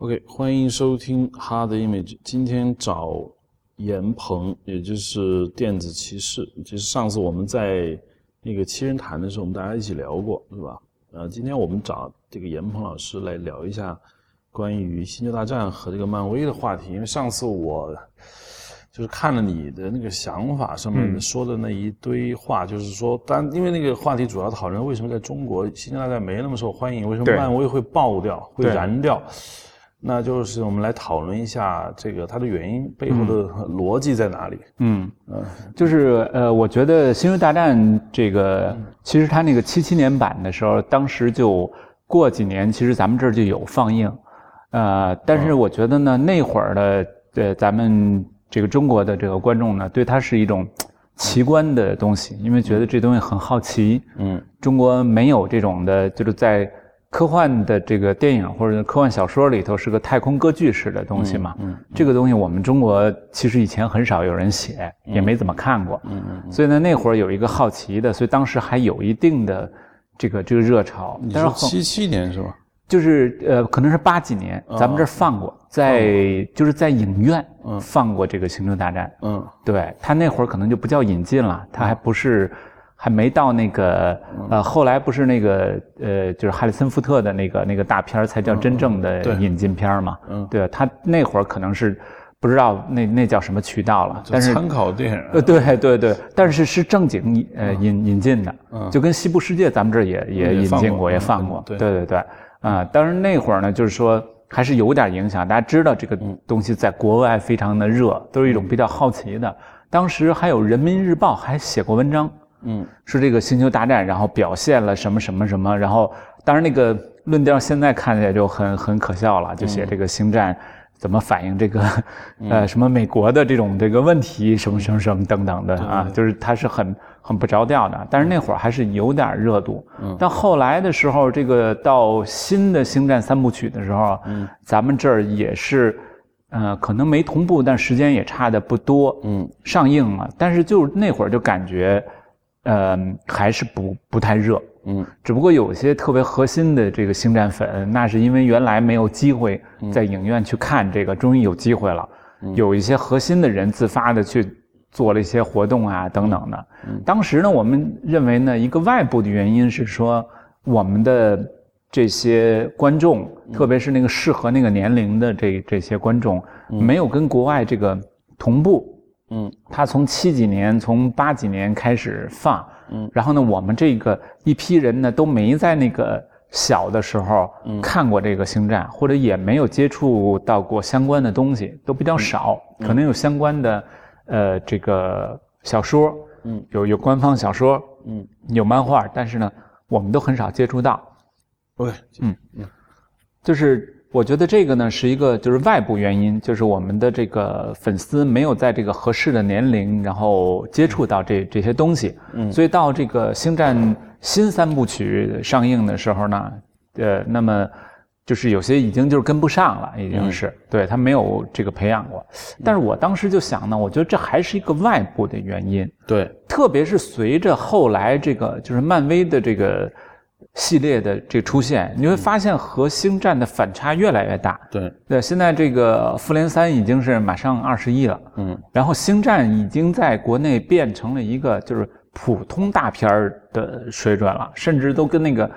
OK，欢迎收听 Hard Image。今天找严鹏，也就是电子骑士。其实上次我们在那个七人谈的时候，我们大家一起聊过，是吧？呃，今天我们找这个严鹏老师来聊一下关于《星球大战》和这个漫威的话题。因为上次我就是看了你的那个想法上面说的那一堆话，就是说，当因为那个话题主要讨论为什么在中国《星球大战》没那么受欢迎，为什么漫威会爆掉、会燃掉？那就是我们来讨论一下这个它的原因背后的逻辑在哪里？嗯嗯，就是呃，我觉得《星球大战》这个其实它那个七七年版的时候，当时就过几年，其实咱们这儿就有放映，呃，但是我觉得呢，那会儿的呃咱们这个中国的这个观众呢，对它是一种奇观的东西，因为觉得这东西很好奇。嗯，中国没有这种的，就是在。科幻的这个电影或者科幻小说里头是个太空歌剧式的东西嘛？嗯，这个东西我们中国其实以前很少有人写，也没怎么看过。嗯嗯。所以呢，那会儿有一个好奇的，所以当时还有一定的这个这个热潮。你说七七年是吧？就是呃，可能是八几年，咱们这儿放过，在就是在影院放过这个《星球大战》。嗯，对他那会儿可能就不叫引进了，他还不是。还没到那个呃，后来不是那个呃，就是哈里森福特的那个那个大片才叫真正的引进片嘛？嗯，对，他那会儿可能是不知道那那叫什么渠道了，但是参考电影。呃，对对对，但是是正经呃引引进的，就跟西部世界咱们这儿也也引进过，也放过。对对对，啊，当然那会儿呢，就是说还是有点影响，大家知道这个东西在国外非常的热，都是一种比较好奇的。当时还有人民日报还写过文章。嗯，是这个星球大战，然后表现了什么什么什么，然后当然那个论调现在看起来就很很可笑了，就写这个星战怎么反映这个 呃什么美国的这种这个问题什么什么什么等等的啊，就是它是很很不着调的。但是那会儿还是有点热度。嗯，但后来的时候，这个到新的星战三部曲的时候，嗯，咱们这儿也是，呃，可能没同步，但时间也差的不多。嗯，上映了，但是就那会儿就感觉。呃，还是不不太热，嗯，只不过有些特别核心的这个星战粉，那是因为原来没有机会在影院去看这个，终于有机会了。有一些核心的人自发的去做了一些活动啊，等等的。当时呢，我们认为呢，一个外部的原因是说，我们的这些观众，特别是那个适合那个年龄的这这些观众，没有跟国外这个同步。嗯，他从七几年，从八几年开始放，嗯，然后呢，我们这个一批人呢，都没在那个小的时候看过这个星战，或者也没有接触到过相关的东西，都比较少，可能有相关的，呃，这个小说，嗯，有有官方小说，嗯，有漫画，但是呢，我们都很少接触到。对，嗯。嗯，就是。我觉得这个呢是一个就是外部原因，就是我们的这个粉丝没有在这个合适的年龄，然后接触到这这些东西，嗯，所以到这个星战新三部曲上映的时候呢，呃，那么就是有些已经就是跟不上了，已经是对他没有这个培养过。但是我当时就想呢，我觉得这还是一个外部的原因，对，特别是随着后来这个就是漫威的这个。系列的这出现，你会发现和星战的反差越来越大。对，对，现在这个复联三已经是马上二十亿了，嗯，然后星战已经在国内变成了一个就是普通大片儿的水准了，甚至都跟那个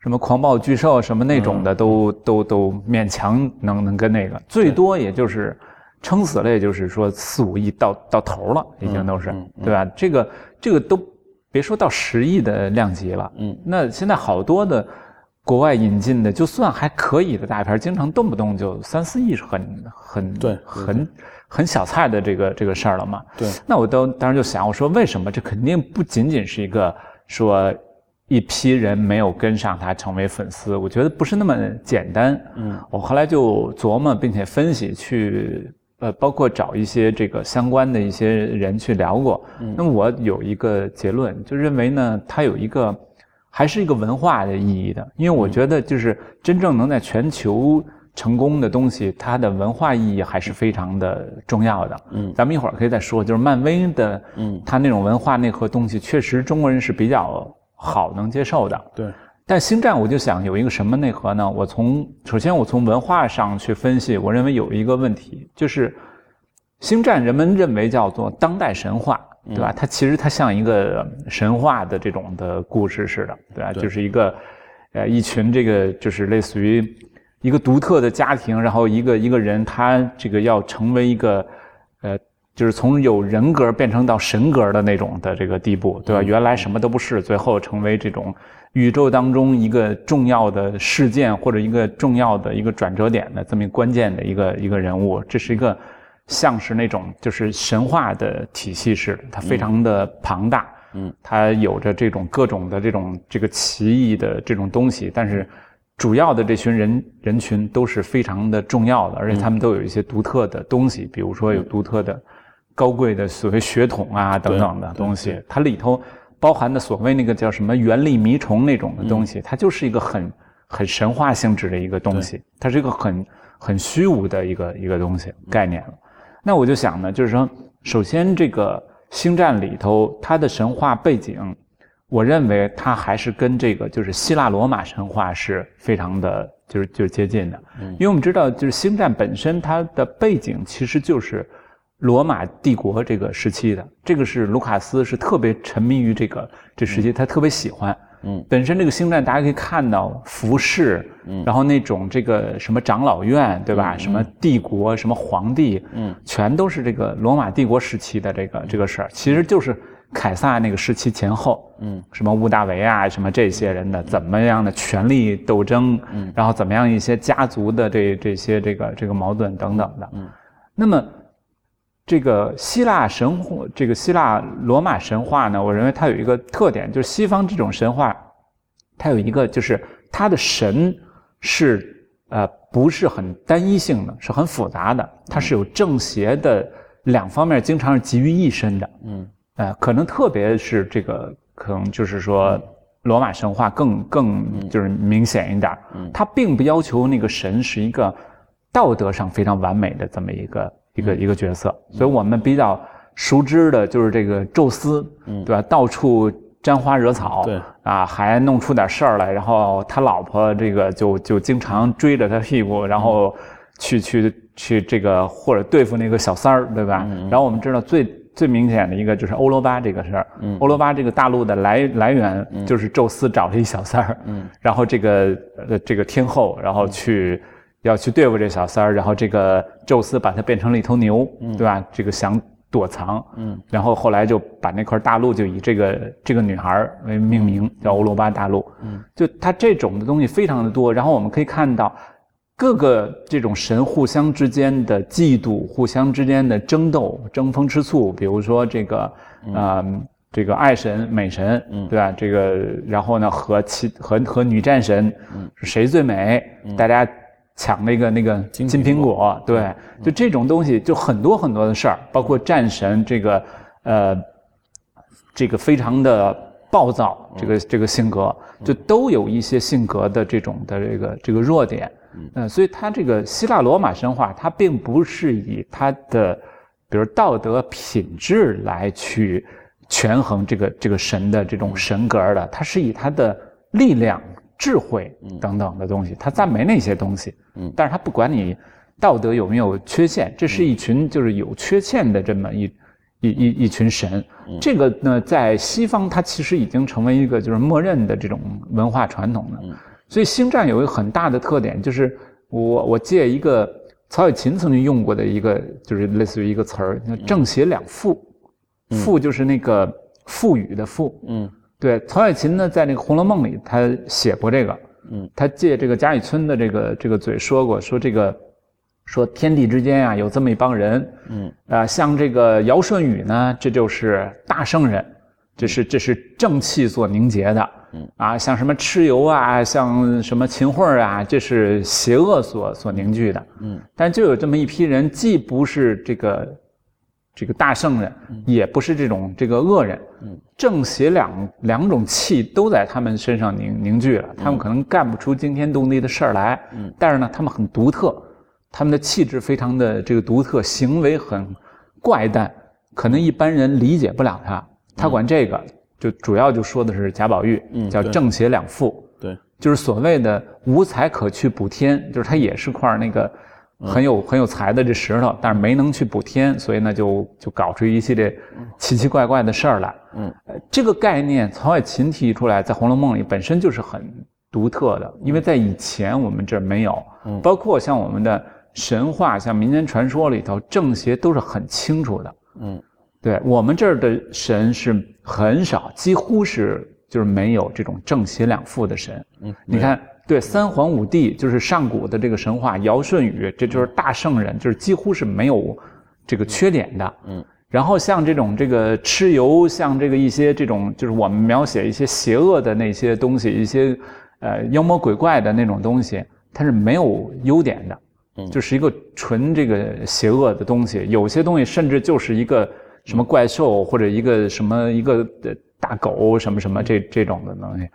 什么狂暴巨兽什么那种的都都都勉强能能跟那个，最多也就是撑死了，也就是说四五亿到到头了，已经都是，对吧？这个这个都。别说到十亿的量级了，嗯，那现在好多的国外引进的，就算还可以的大片，经常动不动就三四亿，是很很对，很很小菜的这个这个事儿了嘛。对，那我都当时就想，我说为什么这肯定不仅仅是一个说一批人没有跟上他成为粉丝，我觉得不是那么简单。嗯，我后来就琢磨并且分析去。呃，包括找一些这个相关的一些人去聊过，嗯那么我有一个结论，就认为呢，它有一个还是一个文化的意义的，因为我觉得就是真正能在全球成功的东西，它的文化意义还是非常的重要的。嗯，咱们一会儿可以再说，就是漫威的，嗯，它那种文化内核东西，确实中国人是比较好能接受的。对，但星战我就想有一个什么内核呢？我从首先我从文化上去分析，我认为有一个问题，就是星战人们认为叫做当代神话，对吧？它其实它像一个神话的这种的故事似的，对吧？就是一个呃一群这个就是类似于一个独特的家庭，然后一个一个人他这个要成为一个呃就是从有人格变成到神格的那种的这个地步，对吧？原来什么都不是，最后成为这种。宇宙当中一个重要的事件或者一个重要的一个转折点的这么关键的一个一个人物，这是一个像是那种就是神话的体系式的，它非常的庞大，嗯，它有着这种各种的这种这个奇异的这种东西，但是主要的这群人人群都是非常的重要的，而且他们都有一些独特的东西，比如说有独特的高贵的所谓血统啊等等的东西，它里头。包含的所谓那个叫什么原力迷虫那种的东西，它就是一个很很神话性质的一个东西，它是一个很很虚无的一个一个东西概念了。那我就想呢，就是说，首先这个星战里头它的神话背景，我认为它还是跟这个就是希腊罗马神话是非常的，就是就是接近的。因为我们知道，就是星战本身它的背景其实就是。罗马帝国这个时期的，这个是卢卡斯是特别沉迷于这个这时期，他特别喜欢。嗯，本身这个星战大家可以看到服饰，嗯，然后那种这个什么长老院，对吧？什么帝国，什么皇帝，嗯，全都是这个罗马帝国时期的这个这个事儿，其实就是凯撒那个时期前后，嗯，什么屋大维啊，什么这些人的怎么样的权力斗争，嗯，然后怎么样一些家族的这这些这个这个矛盾等等的，嗯，那么。这个希腊神话，这个希腊罗马神话呢，我认为它有一个特点，就是西方这种神话，它有一个就是它的神是呃不是很单一性的，是很复杂的，它是有正邪的两方面，经常是集于一身的。嗯，呃，可能特别是这个，可能就是说罗马神话更更就是明显一点。嗯，它并不要求那个神是一个道德上非常完美的这么一个。一个一个角色，所以我们比较熟知的就是这个宙斯，对吧？到处沾花惹草，对啊，还弄出点事儿来，然后他老婆这个就就经常追着他屁股，然后去去去这个或者对付那个小三儿，对吧？然后我们知道最最明显的一个就是欧罗巴这个事儿，欧罗巴这个大陆的来来源就是宙斯找了一小三儿，然后这个呃这个天后，然后去。要去对付这小三儿，然后这个宙斯把他变成了一头牛，对吧？这个想躲藏，嗯，然后后来就把那块大陆就以这个这个女孩为命名，叫欧罗巴大陆，嗯，就它这种的东西非常的多。然后我们可以看到，各个这种神互相之间的嫉妒，互相之间的争斗，争风吃醋。比如说这个，呃，这个爱神美神，嗯，对吧？这个然后呢，和其和和女战神，嗯，谁最美？大家。抢那个那个金苹果，对，就这种东西，就很多很多的事儿，包括战神这个，呃，这个非常的暴躁，这个这个性格，就都有一些性格的这种的这个这个弱点，嗯，所以他这个希腊罗马神话，它并不是以他的，比如道德品质来去权衡这个这个神的这种神格的，它是以他的力量。智慧等等的东西，他赞美那些东西，嗯，但是他不管你道德有没有缺陷，这是一群就是有缺陷的这么一一一一群神。这个呢，在西方，它其实已经成为一个就是默认的这种文化传统了。所以星战有一个很大的特点，就是我我借一个曹雪芹曾经用过的一个，就是类似于一个词儿，叫正邪两赋，赋就是那个赋予的赋，嗯。对，曹雪芹呢，在那个《红楼梦》里，他写过这个，嗯，他借这个贾雨村的这个这个嘴说过，说这个，说天地之间啊，有这么一帮人，嗯，啊，像这个尧舜禹呢，这就是大圣人，这是这是正气所凝结的，嗯，啊，像什么蚩尤啊，像什么秦桧啊，这是邪恶所所凝聚的，嗯，但就有这么一批人，既不是这个。这个大圣人也不是这种这个恶人，正邪两两种气都在他们身上凝凝聚了，他们可能干不出惊天动地的事儿来，但是呢，他们很独特，他们的气质非常的这个独特，行为很怪诞，可能一般人理解不了他。他管这个就主要就说的是贾宝玉，叫正邪两副，对，就是所谓的无才可去补天，就是他也是块那个很有很有才的这石头，但是没能去补天，所以呢就就搞出一系列奇奇怪怪的事儿来。嗯，这个概念曹雪芹提出来，在《红楼梦》里本身就是很独特的，因为在以前我们这儿没有，嗯包括像我们的神话、像民间传说里头，正邪都是很清楚的。嗯，对我们这儿的神是很少，几乎是。就是没有这种正邪两副的神，嗯，你看，对三皇五帝，就是上古的这个神话，尧舜禹，这就是大圣人，就是几乎是没有这个缺点的，嗯。然后像这种这个蚩尤，像这个一些这种，就是我们描写一些邪恶的那些东西，一些呃妖魔鬼怪的那种东西，它是没有优点的，嗯，就是一个纯这个邪恶的东西。有些东西甚至就是一个什么怪兽，或者一个什么一个的。大狗什么什么这这种的东西，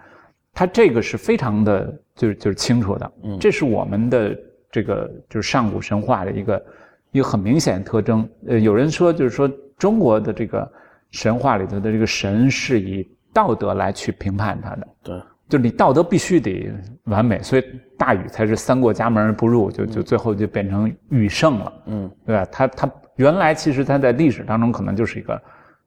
它这个是非常的，就是就是清楚的。嗯，这是我们的这个就是上古神话的一个一个很明显的特征。呃，有人说就是说中国的这个神话里头的这个神是以道德来去评判他的。对，就是你道德必须得完美，所以大禹才是三过家门而不入，就就最后就变成禹圣了。嗯，对吧？他他原来其实他在历史当中可能就是一个。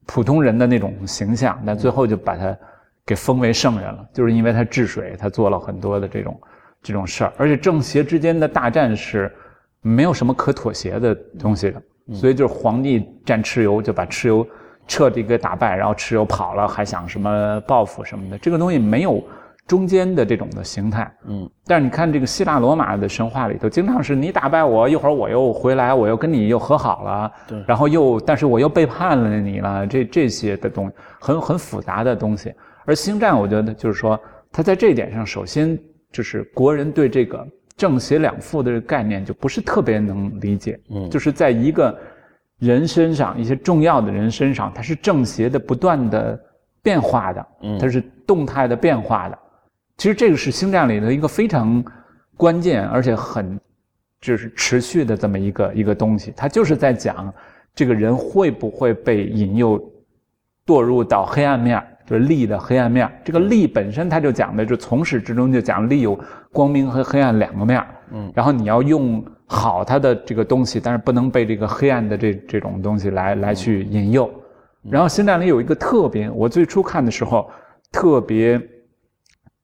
普通人的那种形象，但最后就把他给封为圣人了，就是因为他治水，他做了很多的这种这种事儿，而且正邪之间的大战是没有什么可妥协的东西的，所以就是皇帝战蚩尤，就把蚩尤彻底给打败，然后蚩尤跑了，还想什么报复什么的，这个东西没有。中间的这种的形态，嗯，但是你看这个希腊罗马的神话里头，经常是你打败我，一会儿我又回来，我又跟你又和好了，对，然后又，但是我又背叛了你了，这这些的东很很复杂的东西。而星战，我觉得就是说，它在这一点上，首先就是国人对这个正邪两副的概念就不是特别能理解，嗯，就是在一个人身上，一些重要的人身上，它是正邪的不断的变化的，嗯，它是动态的变化的。其实这个是星战里的一个非常关键，而且很就是持续的这么一个一个东西。它就是在讲这个人会不会被引诱堕入到黑暗面，就是力的黑暗面。这个力本身，它就讲的就从始至终就讲力有光明和黑暗两个面。嗯，然后你要用好它的这个东西，但是不能被这个黑暗的这这种东西来来去引诱。然后星战里有一个特别，我最初看的时候特别。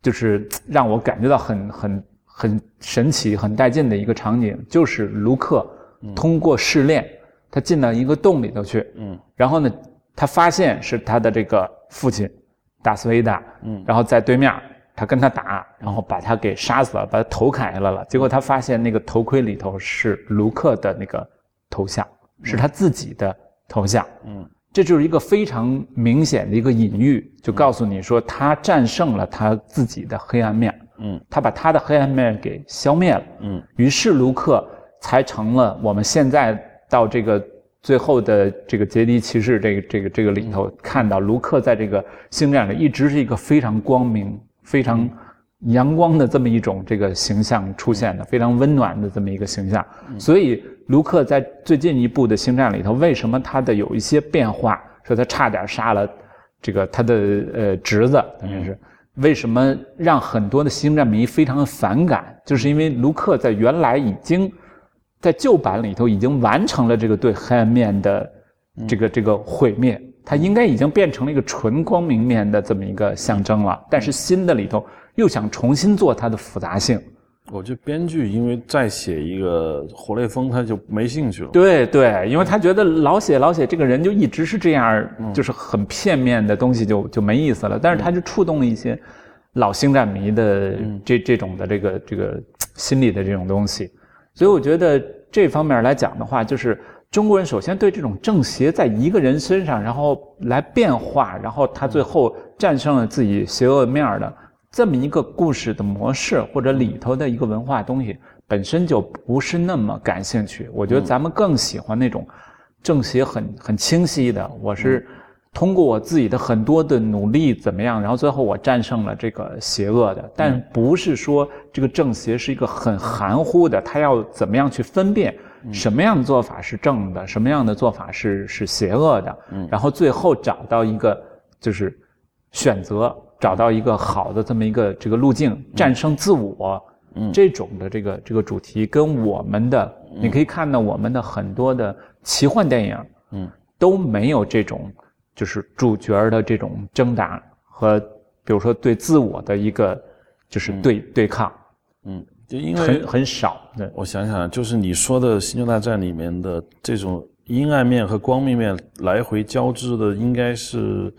就是让我感觉到很很很神奇、很带劲的一个场景，就是卢克通过试炼，他进到一个洞里头去，嗯，然后呢，他发现是他的这个父亲达斯维达，嗯，然后在对面，他跟他打，然后把他给杀死了，把他头砍下来了。结果他发现那个头盔里头是卢克的那个头像，是他自己的头像，嗯。这就是一个非常明显的一个隐喻，就告诉你说他战胜了他自己的黑暗面，嗯，他把他的黑暗面给消灭了，嗯，于是卢克才成了我们现在到这个最后的这个杰迪骑士这个这个这个里头看到卢克在这个星战里一直是一个非常光明、非常阳光的这么一种这个形象出现的，非常温暖的这么一个形象，所以。卢克在最近一部的星战里头，为什么他的有一些变化？说他差点杀了这个他的呃侄子，等于是为什么让很多的星战迷非常的反感？就是因为卢克在原来已经在旧版里头已经完成了这个对黑暗面的这个这个毁灭，它应该已经变成了一个纯光明面的这么一个象征了。但是新的里头又想重新做它的复杂性。我觉得编剧因为再写一个活雷锋，他就没兴趣了。对对，因为他觉得老写老写这个人就一直是这样，就是很片面的东西就就没意思了。但是他就触动了一些老星战迷的这这种的这个这个心理的这种东西。所以我觉得这方面来讲的话，就是中国人首先对这种正邪在一个人身上，然后来变化，然后他最后战胜了自己邪恶面的。这么一个故事的模式，或者里头的一个文化东西，本身就不是那么感兴趣。我觉得咱们更喜欢那种正邪很很清晰的。我是通过我自己的很多的努力怎么样，然后最后我战胜了这个邪恶的。但不是说这个正邪是一个很含糊的，他要怎么样去分辨什么样的做法是正的，什么样的做法是是邪恶的。然后最后找到一个就是选择。找到一个好的这么一个这个路径，战胜自我，嗯，这种的这个这个主题跟我们的，你可以看到我们的很多的奇幻电影，嗯，都没有这种就是主角的这种挣扎和比如说对自我的一个就是对对抗，嗯，就因为很很少。对，我想想，就是你说的《星球大战》里面的这种。阴暗面和光明面来回交织的应该是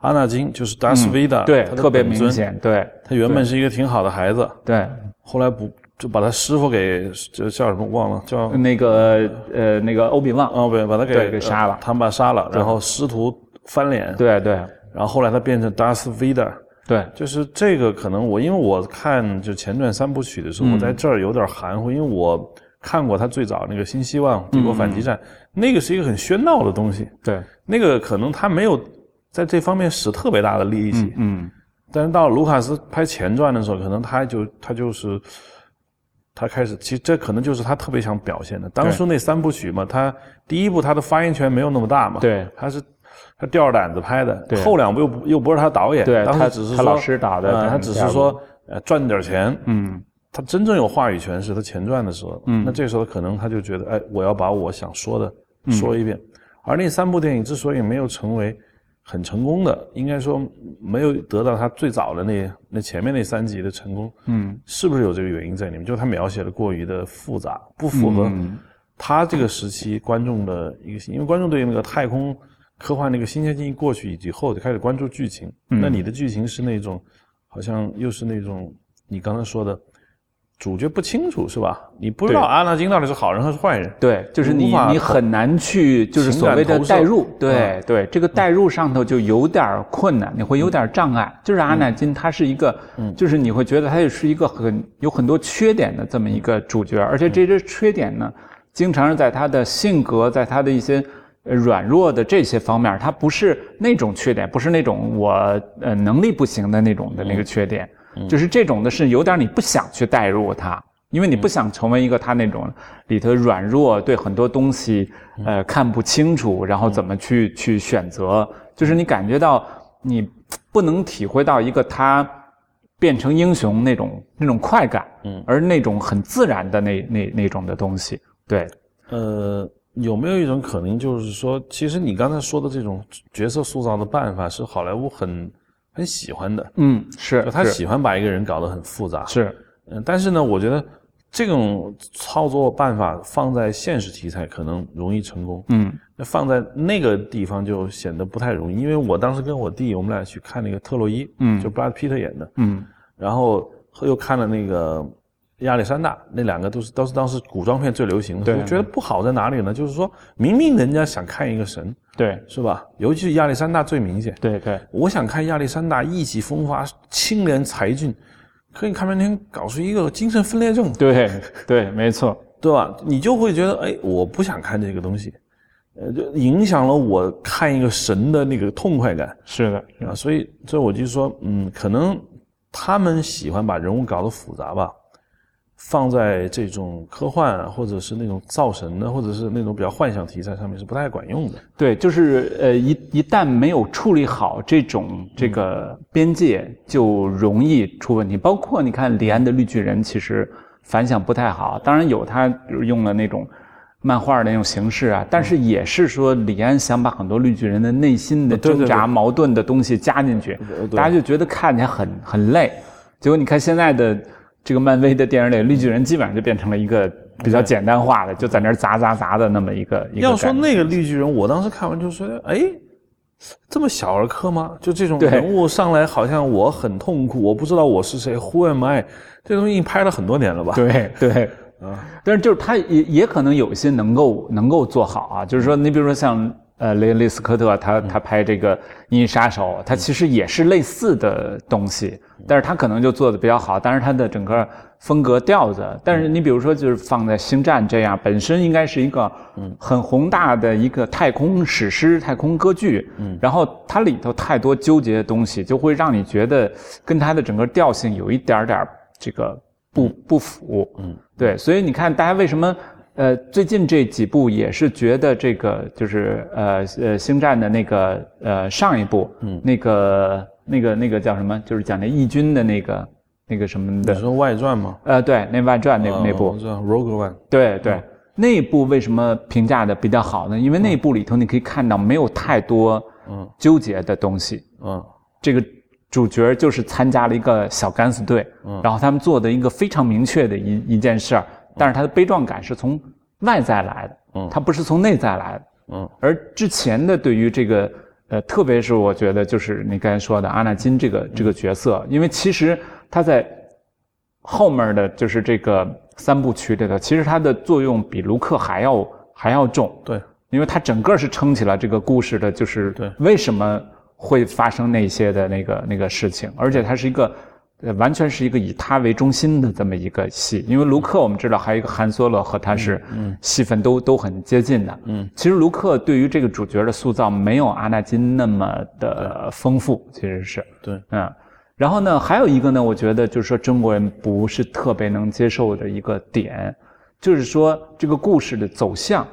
阿纳金，就是达斯维达，对，特别明显。对，他原本是一个挺好的孩子，对，后来不就把他师傅给就叫什么忘了，叫那个呃那个欧比旺，哦不，把他给给杀了，他们把他杀了，然后师徒翻脸，对对，然后后来他变成达斯维达，对，就是这个可能我因为我看就前传三部曲的时候，我在这儿有点含糊，因为我。看过他最早那个《新希望：帝国反击战》，那个是一个很喧闹的东西。对，那个可能他没有在这方面使特别大的力气。嗯，但是到卢卡斯拍前传的时候，可能他就他就是他开始，其实这可能就是他特别想表现的。当初那三部曲嘛，他第一部他的发言权没有那么大嘛。对，他是他吊着胆子拍的。对，后两部又又不是他导演。对，他只是他老师打的，他只是说呃赚点钱。嗯。他真正有话语权是他前传的时候，嗯，那这时候可能他就觉得，哎，我要把我想说的说一遍。而那三部电影之所以没有成为很成功的，应该说没有得到他最早的那那前面那三集的成功，嗯，是不是有这个原因在里面？就是他描写的过于的复杂，不符合他这个时期观众的一个，因为观众对那个太空科幻那个新鲜劲过去以后，就开始关注剧情。那你的剧情是那种，好像又是那种你刚才说的。主角不清楚是吧？你不知道阿纳金到底是好人还是坏人。对，就是你你很难去就是所谓的代入。对对，这个代入上头就有点困难，你会有点障碍。就是阿纳金他是一个，就是你会觉得他也是一个很有很多缺点的这么一个主角，而且这些缺点呢，经常是在他的性格，在他的一些软弱的这些方面，他不是那种缺点，不是那种我呃能力不行的那种的那个缺点。就是这种的是有点你不想去代入他，因为你不想成为一个他那种里头软弱，对很多东西呃看不清楚，然后怎么去去选择，就是你感觉到你不能体会到一个他变成英雄那种那种快感，嗯，而那种很自然的那那那种的东西，对，呃，有没有一种可能就是说，其实你刚才说的这种角色塑造的办法是好莱坞很。很喜欢的，嗯，是，他喜欢把一个人搞得很复杂，是，嗯，但是呢，我觉得这种操作办法放在现实题材可能容易成功，嗯，那放在那个地方就显得不太容易，因为我当时跟我弟，我们俩去看那个特洛伊，嗯，就布拉德皮特演的，嗯，然后又看了那个亚历山大，那两个都是都是当时古装片最流行的，我觉得不好在哪里呢？就是说明明人家想看一个神。对，是吧？尤其是亚历山大最明显。对对，我想看亚历山大意气风发、清廉才俊，可以看半天搞出一个精神分裂症。对对，没错，对吧？你就会觉得，哎，我不想看这个东西，呃，就影响了我看一个神的那个痛快感。是的，啊，所以这我就说，嗯，可能他们喜欢把人物搞得复杂吧。放在这种科幻啊，或者是那种造神的，或者是那种比较幻想题材上面是不太管用的。对，就是呃，一一旦没有处理好这种这个边界，就容易出问题。包括你看李安的《绿巨人》，其实反响不太好。当然有他用了那种漫画的那种形式啊，但是也是说李安想把很多绿巨人的内心的挣扎、矛盾的东西加进去，大家就觉得看起来很很累。结果你看现在的。这个漫威的电影里，绿巨人基本上就变成了一个比较简单化的，就在那儿砸砸砸的那么一个。要说那个绿巨人，我当时看完就说：“哎，这么小儿科吗？就这种人物上来，好像我很痛苦，我不知道我是谁，Who am I？这东西拍了很多年了吧？对 对啊，但是就是他也也可能有些能够能够做好啊，就是说你比如说像。呃，雷恩·利斯科特他他拍这个《银翼杀手》，他其实也是类似的东西，但是他可能就做的比较好，但是他的整个风格调子，但是你比如说就是放在《星战》这样，本身应该是一个很宏大的一个太空史诗、太空歌剧，然后它里头太多纠结的东西，就会让你觉得跟它的整个调性有一点点这个不不符，嗯，对，所以你看大家为什么？呃，最近这几部也是觉得这个就是呃呃星战的那个呃上一部，嗯，那个那个那个叫什么？就是讲那义军的那个那个什么的。你说外传吗？呃，对，那外传那那部。我知道，Rogue One。对对，那部为什么评价的比较好呢？因为那部里头你可以看到没有太多嗯纠结的东西。嗯。这个主角就是参加了一个小敢死队，嗯，然后他们做的一个非常明确的一一件事儿，但是他的悲壮感是从外在来的，嗯，他不是从内在来的，嗯，而之前的对于这个。呃，特别是我觉得，就是你刚才说的阿纳金这个这个角色，因为其实他在后面的就是这个三部曲里头，其实他的作用比卢克还要还要重。对，因为他整个是撑起了这个故事的，就是对为什么会发生那些的那个那个事情，而且他是一个。呃，完全是一个以他为中心的这么一个戏，因为卢克我们知道还有一个韩索罗和他是戏份都都很接近的。嗯，其实卢克对于这个主角的塑造没有阿纳金那么的丰富，其实是对，嗯。然后呢，还有一个呢，我觉得就是说中国人不是特别能接受的一个点，就是说这个故事的走向，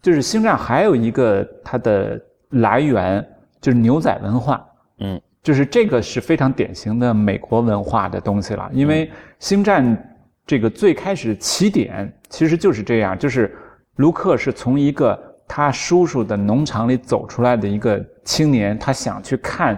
就是星战还有一个它的来源就是牛仔文化，嗯。就是这个是非常典型的美国文化的东西了，因为星战这个最开始起点其实就是这样，就是卢克是从一个他叔叔的农场里走出来的一个青年，他想去看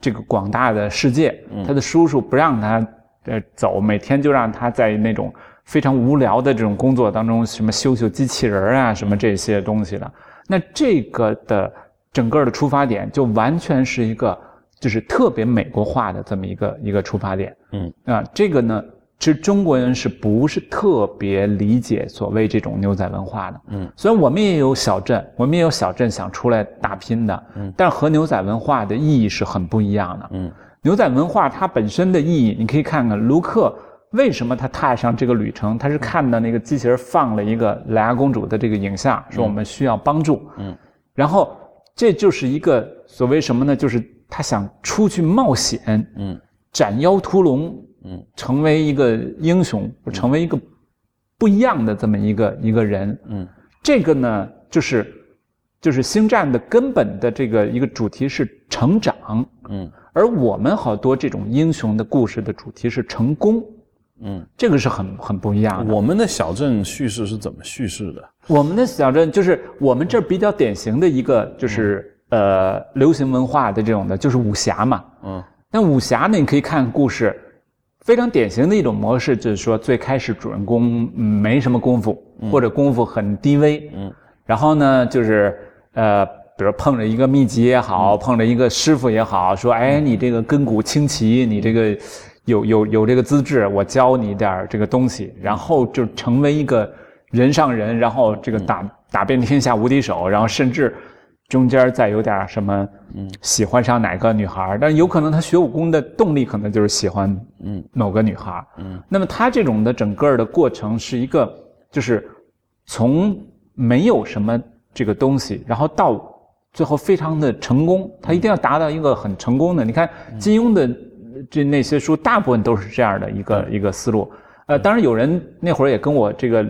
这个广大的世界，他的叔叔不让他呃走，每天就让他在那种非常无聊的这种工作当中，什么修修机器人啊，什么这些东西的。那这个的整个的出发点就完全是一个。就是特别美国化的这么一个一个出发点，嗯。啊，这个呢，其实中国人是不是特别理解所谓这种牛仔文化的？嗯，虽然我们也有小镇，我们也有小镇想出来打拼的，嗯，但和牛仔文化的意义是很不一样的，嗯，牛仔文化它本身的意义，你可以看看卢克为什么他踏上这个旅程，他是看到那个机器人放了一个莱娅公主的这个影像，说我们需要帮助，嗯，然后这就是一个所谓什么呢？就是。他想出去冒险，嗯，斩妖屠龙，嗯，成为一个英雄，成为一个不一样的这么一个一个人，嗯，这个呢，就是就是星战的根本的这个一个主题是成长，嗯，而我们好多这种英雄的故事的主题是成功，嗯，这个是很很不一样的。我们的小镇叙事是怎么叙事的？我们的小镇就是我们这儿比较典型的一个就是。呃，流行文化的这种的，就是武侠嘛。嗯，那武侠呢，你可以看故事，非常典型的一种模式，就是说最开始主人公没什么功夫，或者功夫很低微。嗯，然后呢，就是呃，比如碰着一个秘籍也好，碰着一个师傅也好，说，哎，你这个根骨清奇，你这个有有有这个资质，我教你点这个东西，然后就成为一个人上人，然后这个打打遍天下无敌手，然后甚至。中间再有点什么，嗯，喜欢上哪个女孩但有可能他学武功的动力可能就是喜欢，嗯，某个女孩嗯，那么他这种的整个的过程是一个，就是从没有什么这个东西，然后到最后非常的成功，他一定要达到一个很成功的。你看金庸的这那些书，大部分都是这样的一个一个思路。呃，当然有人那会儿也跟我这个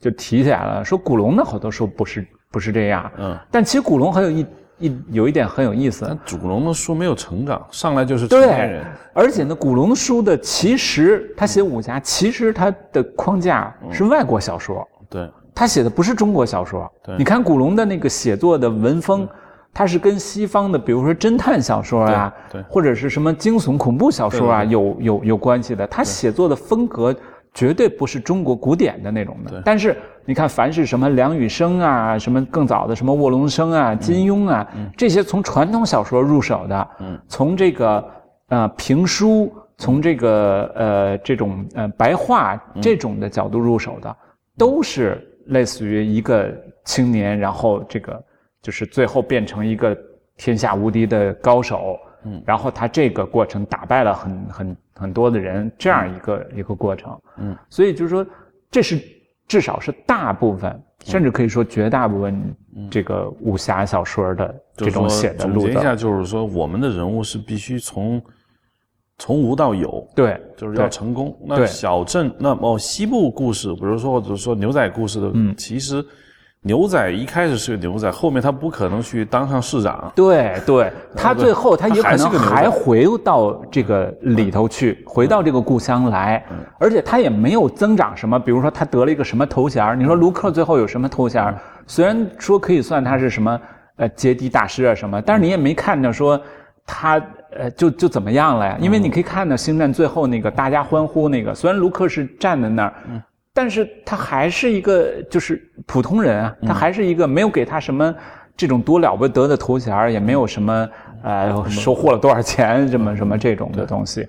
就提起来了，说古龙的好多书不是。不是这样，嗯，但其实古龙很有一一有一点很有意思。古龙的书没有成长，上来就是成年人。而且呢，古龙书的其实他写武侠，其实他的框架是外国小说。对，他写的不是中国小说。对，你看古龙的那个写作的文风，他是跟西方的，比如说侦探小说啊，对，或者是什么惊悚恐怖小说啊，有有有关系的。他写作的风格。绝对不是中国古典的那种的，但是你看，凡是什么梁羽生啊，什么更早的什么卧龙生啊、金庸啊，这些从传统小说入手的，从这个呃评书，从这个呃这种呃白话这种的角度入手的，都是类似于一个青年，然后这个就是最后变成一个天下无敌的高手。嗯，然后他这个过程打败了很很很多的人，这样一个一个过程，嗯，所以就是说，这是至少是大部分，甚至可以说绝大部分这个武侠小说的这种写的路总结一下，就是说我们的人物是必须从从无到有，对，就是要成功。那小镇，那么西部故事，比如说或者说牛仔故事的，嗯，其实。牛仔一开始是个牛仔，后面他不可能去当上市长。对对，他最后他也可能还回到这个里头去，回到这个故乡来，而且他也没有增长什么。比如说他得了一个什么头衔你说卢克最后有什么头衔虽然说可以算他是什么呃阶梯大师啊什么，但是你也没看到说他呃就就怎么样了呀？因为你可以看到星战最后那个大家欢呼那个，虽然卢克是站在那儿。但是他还是一个就是普通人啊，他还是一个没有给他什么这种多了不得的头衔，也没有什么呃收获了多少钱什么什么这种的东西，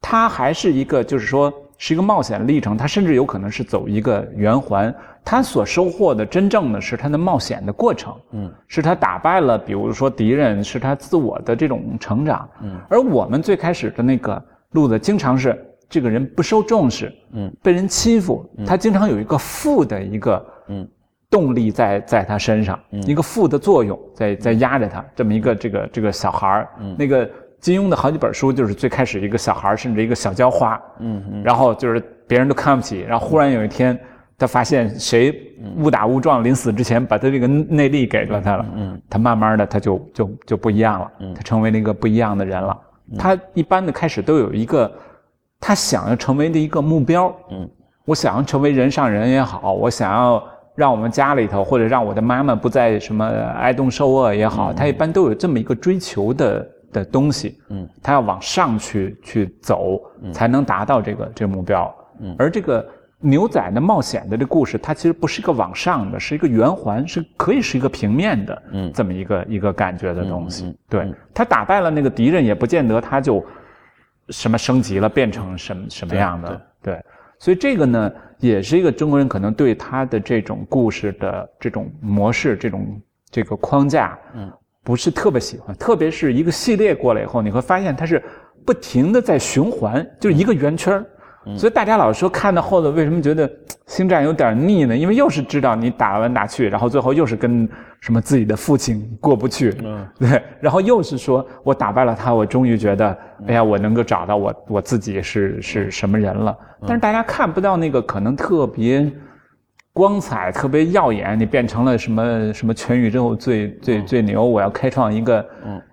他还是一个就是说是一个冒险历程，他甚至有可能是走一个圆环，他所收获的真正的是他的冒险的过程，嗯，是他打败了比如说敌人，是他自我的这种成长，嗯，而我们最开始的那个路子经常是。这个人不受重视，嗯，被人欺负，他经常有一个负的一个嗯。动力在在他身上，一个负的作用在在压着他。这么一个这个这个小孩儿，那个金庸的好几本书就是最开始一个小孩儿，甚至一个小娇花，嗯嗯，然后就是别人都看不起，然后忽然有一天他发现谁误打误撞临死之前把他这个内力给了他了，嗯，他慢慢的他就就就不一样了，嗯，他成为了一个不一样的人了。他一般的开始都有一个。他想要成为的一个目标，嗯，我想要成为人上人也好，我想要让我们家里头或者让我的妈妈不再什么挨冻受饿也好，他一般都有这么一个追求的的东西，嗯，他要往上去去走，才能达到这个这个目标，嗯，而这个牛仔的冒险的这故事，它其实不是一个往上的，是一个圆环，是可以是一个平面的，嗯，这么一个一个感觉的东西，对他打败了那个敌人，也不见得他就。什么升级了，变成什么什么样的？对，所以这个呢，也是一个中国人可能对他的这种故事的这种模式、这种这个框架，嗯，不是特别喜欢。特别是一个系列过来以后，你会发现它是不停的在循环，就是一个圆圈所以大家老说看到后头为什么觉得星战有点腻呢？因为又是知道你打完打去，然后最后又是跟什么自己的父亲过不去，嗯，对，然后又是说我打败了他，我终于觉得，哎呀，我能够找到我我自己是是什么人了。但是大家看不到那个可能特别光彩、特别耀眼，你变成了什么什么全宇宙最最最牛，我要开创一个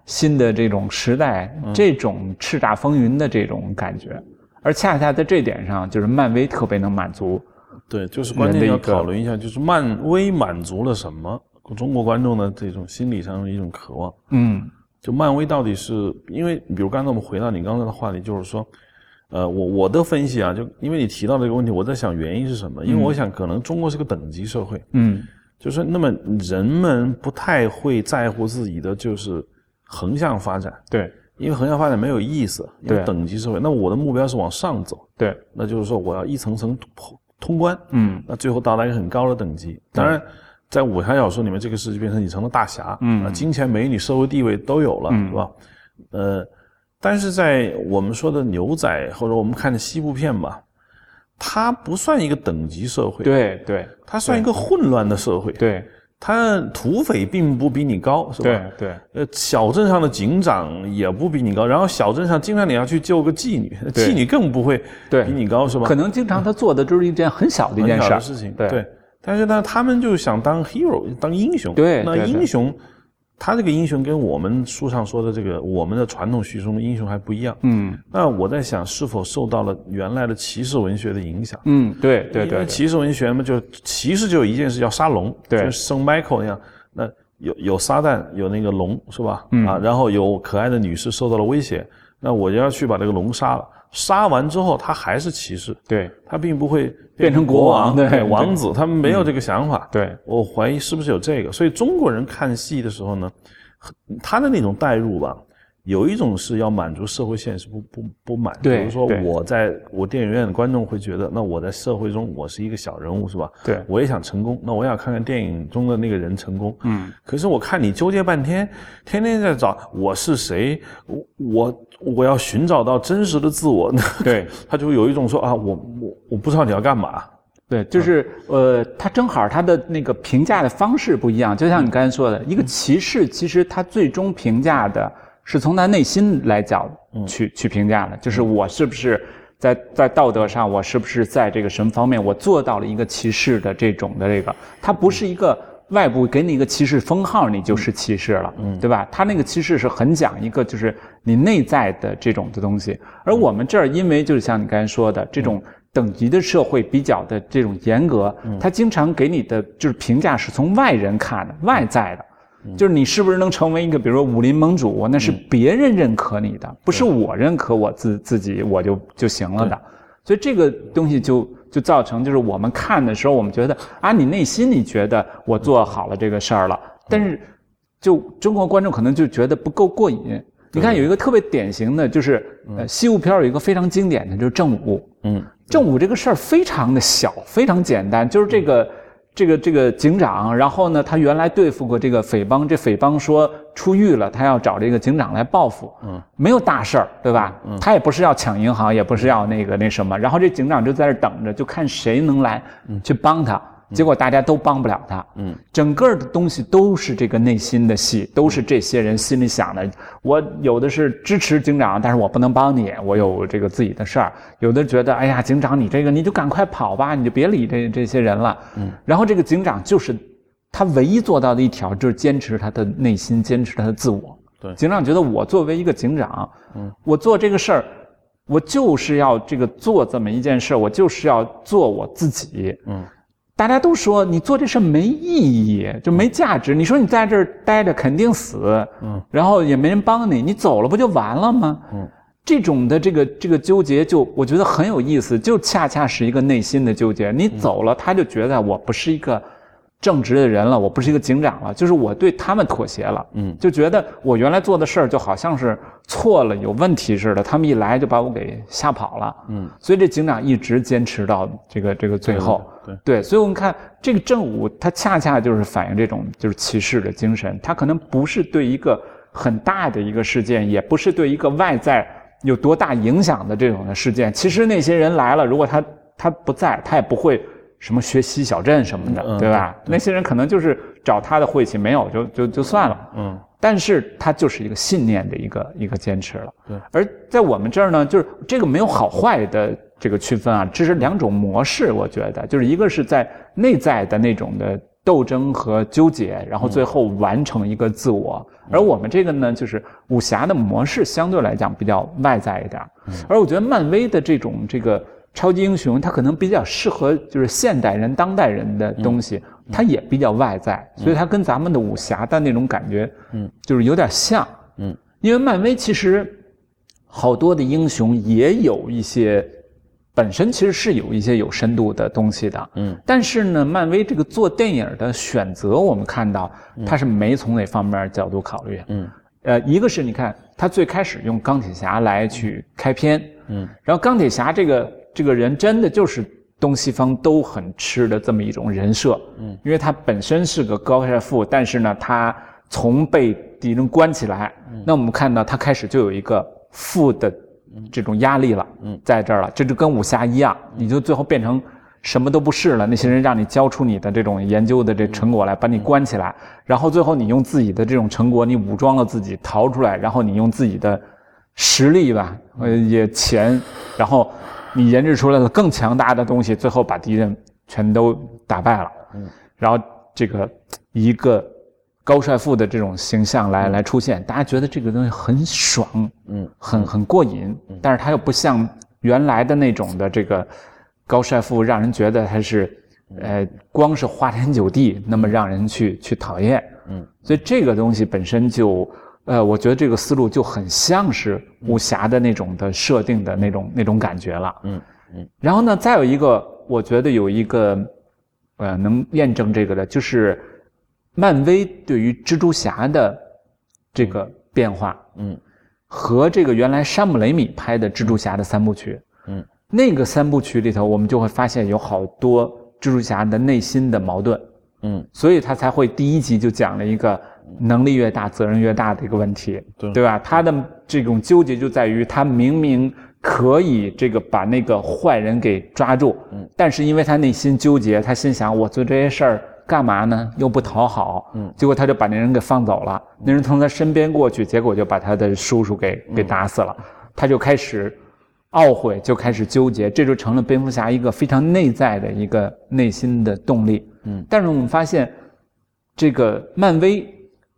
新的这种时代，这种叱咤风云的这种感觉。而恰恰在这点上，就是漫威特别能满足。对，就是关键要讨论一下，就是漫威满足了什么中国观众的这种心理上的一种渴望。嗯，就漫威到底是因为，比如刚才我们回到你刚才的话题，就是说，呃，我我的分析啊，就因为你提到这个问题，我在想原因是什么？因为我想可能中国是个等级社会。嗯，就是那么人们不太会在乎自己的就是横向发展。对。因为横向发展没有意思，因为等级社会。那我的目标是往上走，对，那就是说我要一层层通通关，嗯，那最后到达一个很高的等级。当然，在武侠小说里面，这个事就变成你成了大侠，嗯，金钱、美女、社会地位都有了，是吧？呃，但是在我们说的牛仔或者我们看的西部片吧，它不算一个等级社会，对对，它算一个混乱的社会，对。他土匪并不比你高，是吧？对对。呃，小镇上的警长也不比你高，然后小镇上经常你要去救个妓女，妓女更不会比你高，是吧？可能经常他做的就是一件很小的一件事情，对。但是呢，他们就想当 hero，当英雄。对，那英雄。他这个英雄跟我们书上说的这个我们的传统叙中的英雄还不一样。嗯，那我在想，是否受到了原来的骑士文学的影响？嗯，对对对。骑士文学嘛，就骑士就有一件事叫杀龙，对，圣 Michael 那样。那有有撒旦，有那个龙，是吧？嗯啊，然后有可爱的女士受到了威胁，那我就要去把这个龙杀了。杀完之后，他还是骑士，对。他并不会变成国王、对。王子，他们没有这个想法。对。我怀疑是不是有这个，所以中国人看戏的时候呢，他的那种代入吧。有一种是要满足社会现实不不不满，比如说我在我电影院的观众会觉得，那我在社会中我是一个小人物是吧？对，我也想成功，那我想看看电影中的那个人成功。嗯，可是我看你纠结半天，天天在找我是谁，我我我要寻找到真实的自我，对，他就有一种说啊，我我我不知道你要干嘛。对，就是呃，他正好他的那个评价的方式不一样，就像你刚才说的，一个骑士其实他最终评价的。是从他内心来讲去去评价的，就是我是不是在在道德上，我是不是在这个什么方面我做到了一个骑士的这种的这个，他不是一个外部给你一个骑士封号，你就是骑士了，嗯，对吧？他那个骑士是很讲一个就是你内在的这种的东西，而我们这儿因为就是像你刚才说的这种等级的社会比较的这种严格，他经常给你的就是评价是从外人看的外在的。就是你是不是能成为一个，比如说武林盟主，那是别人认可你的，不是我认可我自自己我就就行了的。所以这个东西就就造成，就是我们看的时候，我们觉得啊，你内心你觉得我做好了这个事儿了，但是就中国观众可能就觉得不够过瘾。你看有一个特别典型的就是，呃，西部片有一个非常经典的，就是正午。嗯，正午这个事儿非常的小，非常简单，就是这个。这个这个警长，然后呢，他原来对付过这个匪帮，这匪帮说出狱了，他要找这个警长来报复，嗯，没有大事儿，对吧？嗯，他也不是要抢银行，也不是要那个那什么，然后这警长就在这等着，就看谁能来去帮他。结果大家都帮不了他，嗯，整个的东西都是这个内心的戏，都是这些人心里想的。我有的是支持警长，但是我不能帮你，我有这个自己的事儿。有的觉得，哎呀，警长你这个你就赶快跑吧，你就别理这这些人了，嗯。然后这个警长就是他唯一做到的一条，就是坚持他的内心，坚持他的自我。对，警长觉得我作为一个警长，嗯，我做这个事儿，我就是要这个做这么一件事儿，我就是要做我自己，嗯。大家都说你做这事没意义，就没价值。你说你在这儿待着肯定死，嗯，然后也没人帮你，你走了不就完了吗？嗯，这种的这个这个纠结，就我觉得很有意思，就恰恰是一个内心的纠结。你走了，他就觉得我不是一个。正直的人了，我不是一个警长了，就是我对他们妥协了，嗯，就觉得我原来做的事儿就好像是错了、有问题似的，他们一来就把我给吓跑了，嗯，所以这警长一直坚持到这个这个最后，对对，所以我们看这个正午，他恰恰就是反映这种就是骑士的精神，他可能不是对一个很大的一个事件，也不是对一个外在有多大影响的这种的事件，其实那些人来了，如果他他不在，他也不会。什么学习小镇什么的，对吧？那些人可能就是找他的晦气，没有就就就算了。嗯，但是他就是一个信念的一个一个坚持了。对。而在我们这儿呢，就是这个没有好坏的这个区分啊，这是两种模式。我觉得，就是一个是在内在的那种的斗争和纠结，然后最后完成一个自我。而我们这个呢，就是武侠的模式相对来讲比较外在一点。而我觉得漫威的这种这个。超级英雄他可能比较适合就是现代人、当代人的东西，它也比较外在，所以它跟咱们的武侠的那种感觉，嗯，就是有点像，嗯，因为漫威其实好多的英雄也有一些本身其实是有一些有深度的东西的，嗯，但是呢，漫威这个做电影的选择，我们看到他是没从哪方面角度考虑，嗯，呃，一个是你看他最开始用钢铁侠来去开篇，嗯，然后钢铁侠这个。这个人真的就是东西方都很吃的这么一种人设，嗯，因为他本身是个高帅富，但是呢，他从被敌人关起来，嗯那我们看到他开始就有一个富的这种压力了，嗯，在这儿了，这就跟武侠一样，你就最后变成什么都不是了。那些人让你交出你的这种研究的这成果来，把你关起来，然后最后你用自己的这种成果，你武装了自己逃出来，然后你用自己的实力吧，呃，也钱，然后。你研制出来了更强大的东西，最后把敌人全都打败了。嗯，然后这个一个高帅富的这种形象来来出现，大家觉得这个东西很爽，嗯，很很过瘾。但是他又不像原来的那种的这个高帅富，让人觉得他是呃光是花天酒地，那么让人去去讨厌。嗯，所以这个东西本身就。呃，我觉得这个思路就很像是武侠的那种的设定的那种那种感觉了。嗯嗯。然后呢，再有一个，我觉得有一个，呃，能验证这个的，就是漫威对于蜘蛛侠的这个变化。嗯。和这个原来山姆雷米拍的蜘蛛侠的三部曲。嗯。那个三部曲里头，我们就会发现有好多蜘蛛侠的内心的矛盾。嗯。所以他才会第一集就讲了一个。能力越大，责任越大的一个问题，对对吧？他的这种纠结就在于，他明明可以这个把那个坏人给抓住，嗯，但是因为他内心纠结，他心想我做这些事儿干嘛呢？又不讨好，嗯，结果他就把那人给放走了。那人从他身边过去，结果就把他的叔叔给给打死了。他就开始懊悔，就开始纠结，这就成了蝙蝠侠一个非常内在的一个内心的动力。嗯，但是我们发现。这个漫威，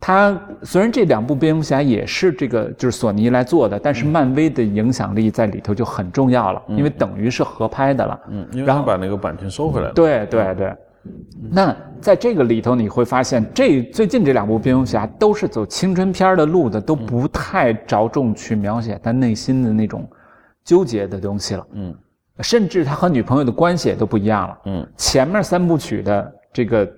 它虽然这两部蝙蝠侠也是这个就是索尼来做的，但是漫威的影响力在里头就很重要了，因为等于是合拍的了。嗯，然后把那个版权收回来了。对对对。那在这个里头，你会发现，这最近这两部蝙蝠侠都是走青春片的路子，都不太着重去描写他内心的那种纠结的东西了。嗯，甚至他和女朋友的关系也都不一样了。嗯，前面三部曲的这个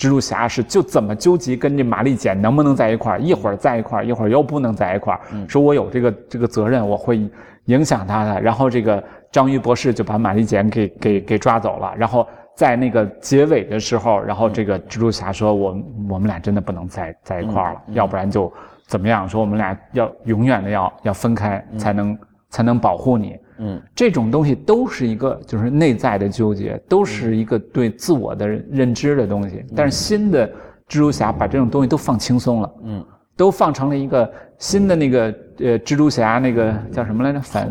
蜘蛛侠是就怎么纠结跟这玛丽简能不能在一块儿，一会儿在一块儿，一会儿又不能在一块儿，说我有这个这个责任，我会影响他的。然后这个章鱼博士就把玛丽简给给给抓走了，然后。在那个结尾的时候，然后这个蜘蛛侠说：“我我们俩真的不能在在一块儿了，要不然就怎么样？说我们俩要永远的要要分开，才能才能保护你。”嗯，这种东西都是一个就是内在的纠结，都是一个对自我的认知的东西。但是新的蜘蛛侠把这种东西都放轻松了，嗯，都放成了一个新的那个。呃，蜘蛛侠那个叫什么来着？反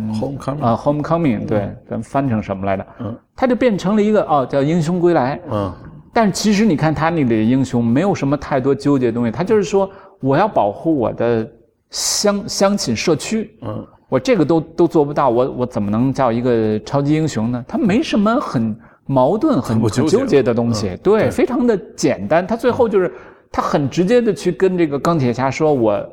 啊，Homecoming，对，咱翻成什么来着？嗯，他就变成了一个哦，叫英雄归来。嗯，但是其实你看他那里的英雄没有什么太多纠结的东西，他就是说我要保护我的乡乡亲社区。嗯，我这个都都做不到，我我怎么能叫一个超级英雄呢？他没什么很矛盾、很 很纠结的东西，对，非常的简单。他最后就是他很直接的去跟这个钢铁侠说，我。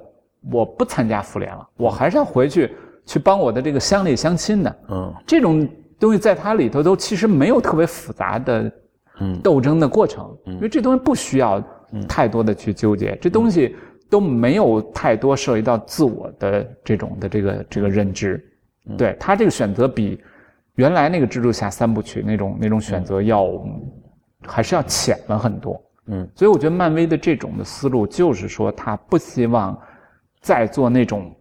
我不参加复联了，我还是要回去去帮我的这个乡里乡亲的。嗯，这种东西在它里头都其实没有特别复杂的斗争的过程，因为这东西不需要太多的去纠结，这东西都没有太多涉及到自我的这种的这个这个认知。对他这个选择比原来那个蜘蛛侠三部曲那种那种选择要还是要浅了很多。嗯，所以我觉得漫威的这种的思路就是说，他不希望。再做那种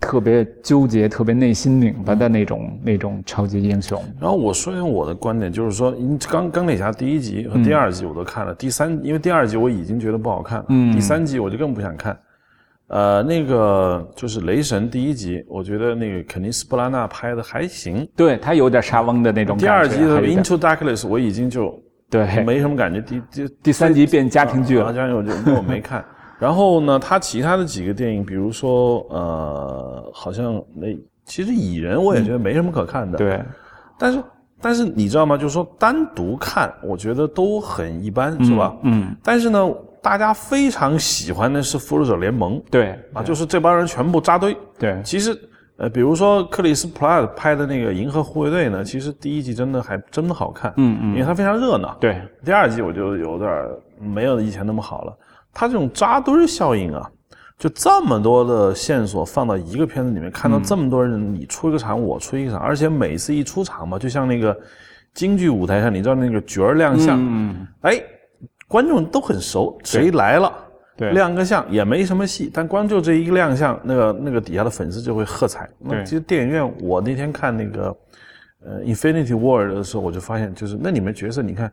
特别纠结、特别内心拧巴的那种那种超级英雄。然后我说一下我的观点，就是说，钢钢铁侠第一集和第二集我都看了，第三因为第二集我已经觉得不好看，嗯，第三集我就更不想看。呃，那个就是雷神第一集，我觉得那个肯尼斯布拉纳拍的还行，对他有点沙翁的那种感觉。第二集的 Into Darkness 我已经就对没什么感觉，第第第三集变家庭剧了，家庭剧我就我没看。然后呢，他其他的几个电影，比如说，呃，好像那其实蚁人我也觉得没什么可看的。对，但是但是你知道吗？就是说单独看，我觉得都很一般，是吧？嗯。但是呢，大家非常喜欢的是复仇者联盟。对。啊，就是这帮人全部扎堆。对。其实，呃，比如说克里斯普拉拍的那个银河护卫队呢，其实第一季真的还真的好看。嗯嗯。因为它非常热闹。对。第二季我就有点没有以前那么好了。它这种扎堆效应啊，就这么多的线索放到一个片子里面，看到这么多人，你出一个场，我出一个场，而且每次一出场嘛，就像那个京剧舞台上，你知道那个角儿亮相，哎，观众都很熟，谁来了，亮个相也没什么戏，但光就这一个亮相，那个那个底下的粉丝就会喝彩。那其实电影院，我那天看那个呃《Infinity War》的时候，我就发现，就是那里面角色，你看。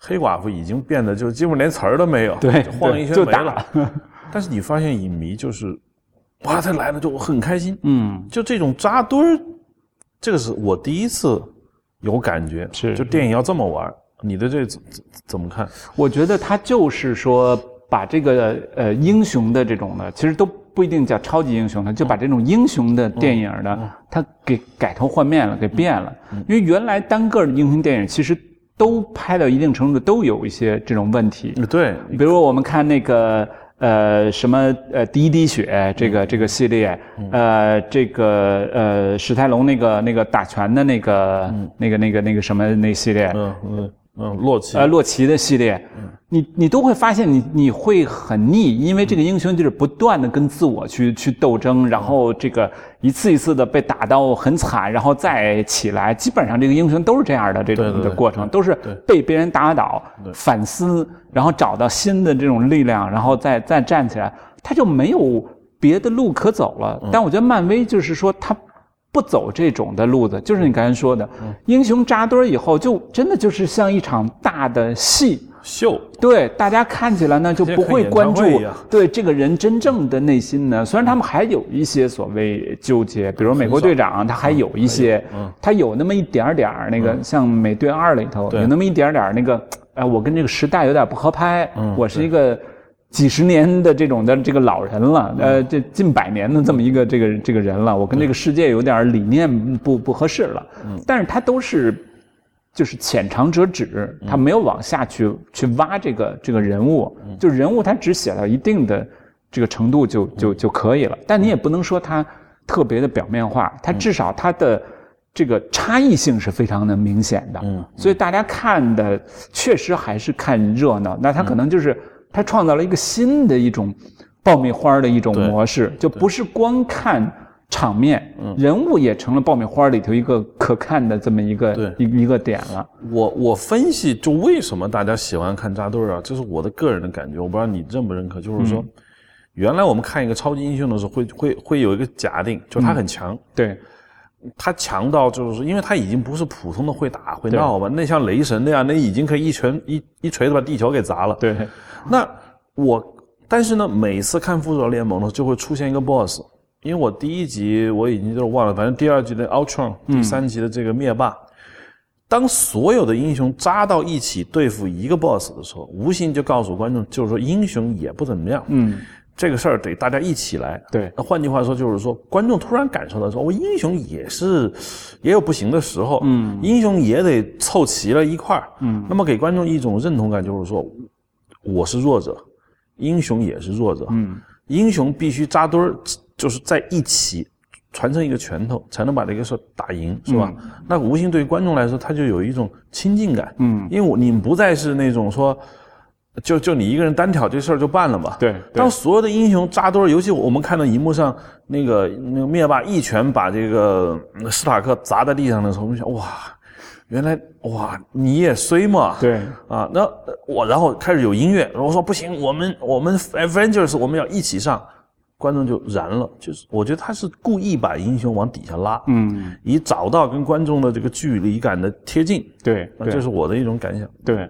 黑寡妇已经变得就基本连词儿都没有，对，晃一圈没了。但是你发现影迷就是，哇，他来了就很开心，嗯，就这种扎堆儿，这个是我第一次有感觉，是就电影要这么玩，你的这怎怎么看？我觉得他就是说把这个呃英雄的这种的，其实都不一定叫超级英雄他就把这种英雄的电影呢，他给改头换面了，给变了。因为原来单个的英雄电影其实。都拍到一定程度，都有一些这种问题。对，比如我们看那个呃什么呃第一滴血这个这个系列，呃这个呃史泰龙那个那个打拳的那个那个那个那个什么那系列。嗯嗯。嗯，洛奇，呃，洛奇的系列，你你都会发现，你你会很腻，因为这个英雄就是不断的跟自我去去斗争，然后这个一次一次的被打到很惨，然后再起来，基本上这个英雄都是这样的这种的过程，都是被别人打倒，反思，然后找到新的这种力量，然后再再站起来，他就没有别的路可走了。但我觉得漫威就是说他。不走这种的路子，就是你刚才说的，英雄扎堆以后，就真的就是像一场大的戏秀。对，大家看起来呢就不会关注对这个人真正的内心呢。虽然他们还有一些所谓纠结，比如美国队长，他还有一些，他有那么一点点儿那个，像美队二里头有那么一点点儿那个。哎，我跟这个时代有点不合拍，我是一个几十年的这种的这个老人了，呃，这近百年的这么一个这个这个人了，我跟这个世界有点理念不不合适了。但是他都是就是浅尝辄止，他没有往下去去挖这个这个人物，就人物他只写到一定的这个程度就就就可以了。但你也不能说他特别的表面化，他至少他的。这个差异性是非常的明显的，嗯，所以大家看的确实还是看热闹。那他可能就是他创造了一个新的一种爆米花的一种模式，就不是光看场面，人物也成了爆米花里头一个可看的这么一个一一个点了。我我分析就为什么大家喜欢看扎堆儿啊，这是我的个人的感觉，我不知道你认不认可。就是说，原来我们看一个超级英雄的时候，会会会有一个假定，就他很强，对。他强到就是，因为他已经不是普通的会打会闹嘛，那像雷神那样，那已经可以一拳一一锤子把地球给砸了。对，那我，但是呢，每次看复仇者联盟呢，就会出现一个 BOSS，因为我第一集我已经就是忘了，反正第二集的 Ultron，第三集的这个灭霸，当所有的英雄扎到一起对付一个 BOSS 的时候，无形就告诉观众，就是说英雄也不怎么样。嗯。这个事儿得大家一起来。对，那换句话说就是说，观众突然感受到说，我英雄也是也有不行的时候，嗯，英雄也得凑齐了一块儿，嗯，那么给观众一种认同感，就是说，我是弱者，英雄也是弱者，嗯，英雄必须扎堆儿，就是在一起传承一个拳头，才能把这个事打赢，是吧？那无形对于观众来说，他就有一种亲近感，嗯，因为我你们不再是那种说。就就你一个人单挑这事儿就办了吧？对。当所有的英雄扎堆儿，尤其我们看到荧幕上那个那个灭霸一拳把这个斯塔克砸在地上的时候，我们想哇，原来哇你也衰嘛？对。啊，那我然后开始有音乐，我说不行，我们我们 Avengers 我们要一起上，观众就燃了。就是我觉得他是故意把英雄往底下拉，嗯，以找到跟观众的这个距离感的贴近。对，这是我的一种感想。对。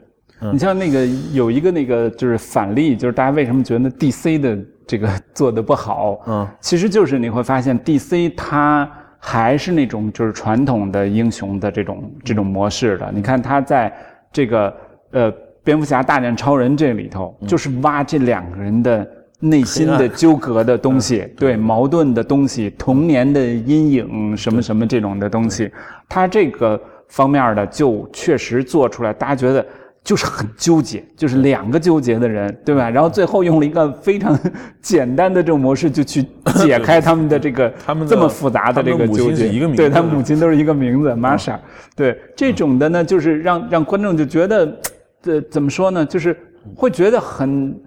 你像那个有一个那个就是反例，就是大家为什么觉得 DC 的这个做的不好？嗯，其实就是你会发现 DC 它还是那种就是传统的英雄的这种这种模式的。你看他在这个呃蝙蝠侠大战超人这里头，就是挖这两个人的内心的纠葛的东西，对矛盾的东西，童年的阴影什么什么这种的东西，他这个方面的就确实做出来，大家觉得。就是很纠结，就是两个纠结的人，对吧？然后最后用了一个非常 简单的这种模式，就去解开 他们的这个他们这么复杂的这个纠结。对他母亲都是一个名字，Masha。对这种的呢，就是让让观众就觉得，这怎么说呢？就是会觉得很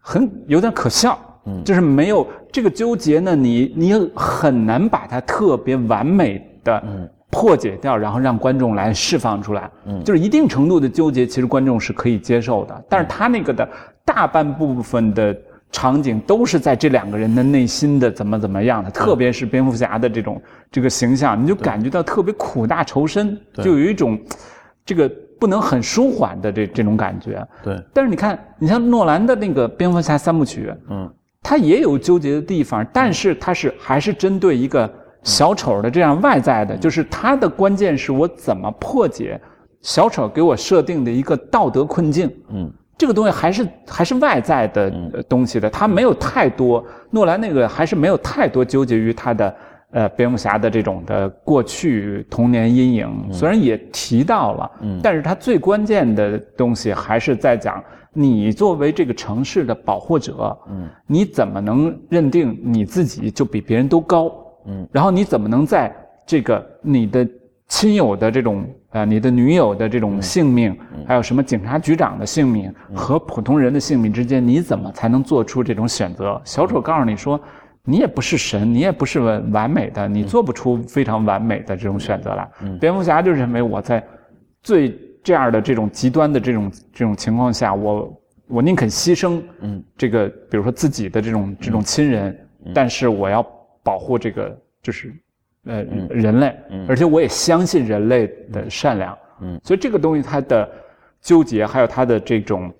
很有点可笑。嗯，就是没有这个纠结呢，你你很难把它特别完美的。嗯。破解掉，然后让观众来释放出来，嗯，就是一定程度的纠结，其实观众是可以接受的。但是他那个的大半部分的场景都是在这两个人的内心的怎么怎么样的，特别是蝙蝠侠的这种这个形象，你就感觉到特别苦大仇深，就有一种这个不能很舒缓的这这种感觉。对。但是你看，你像诺兰的那个蝙蝠侠三部曲，嗯，他也有纠结的地方，但是他是还是针对一个。小丑的这样外在的，就是他的关键是我怎么破解小丑给我设定的一个道德困境。嗯，这个东西还是还是外在的东西的，他没有太多。诺兰那个还是没有太多纠结于他的呃蝙蝠侠的这种的过去童年阴影，虽然也提到了，嗯，但是他最关键的东西还是在讲你作为这个城市的保护者，嗯，你怎么能认定你自己就比别人都高？嗯，然后你怎么能在这个你的亲友的这种呃，你的女友的这种性命，还有什么警察局长的性命和普通人的性命之间，你怎么才能做出这种选择？小丑告诉你说，你也不是神，你也不是完完美的，你做不出非常完美的这种选择来。蝙蝠侠就认为我在最这样的这种极端的这种这种情况下，我我宁肯牺牲，嗯，这个比如说自己的这种这种亲人，但是我要。保护这个就是，呃，人类，而且我也相信人类的善良，嗯，所以这个东西它的纠结，还有它的这种，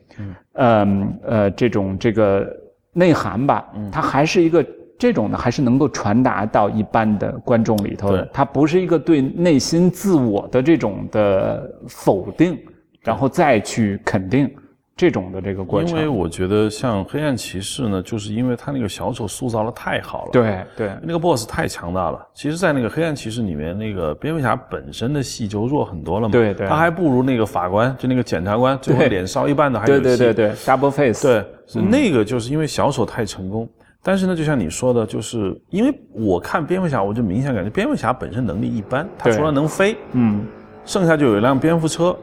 嗯，呃，这种这个内涵吧，它还是一个这种呢，还是能够传达到一般的观众里头的，它不是一个对内心自我的这种的否定，然后再去肯定。这种的这个过程，因为我觉得像黑暗骑士呢，就是因为他那个小丑塑造的太好了，对对，那个 boss 太强大了。其实，在那个黑暗骑士里面，那个蝙蝠侠本身的戏就弱很多了嘛，对对，他还不如那个法官，就那个检察官，最后脸烧一半的还有对对对对，double face，对，那个就是因为小丑太成功。但是呢，就像你说的，就是因为我看蝙蝠侠，我就明显感觉蝙蝠侠本身能力一般，他除了能飞，嗯，剩下就有一辆蝙蝠车。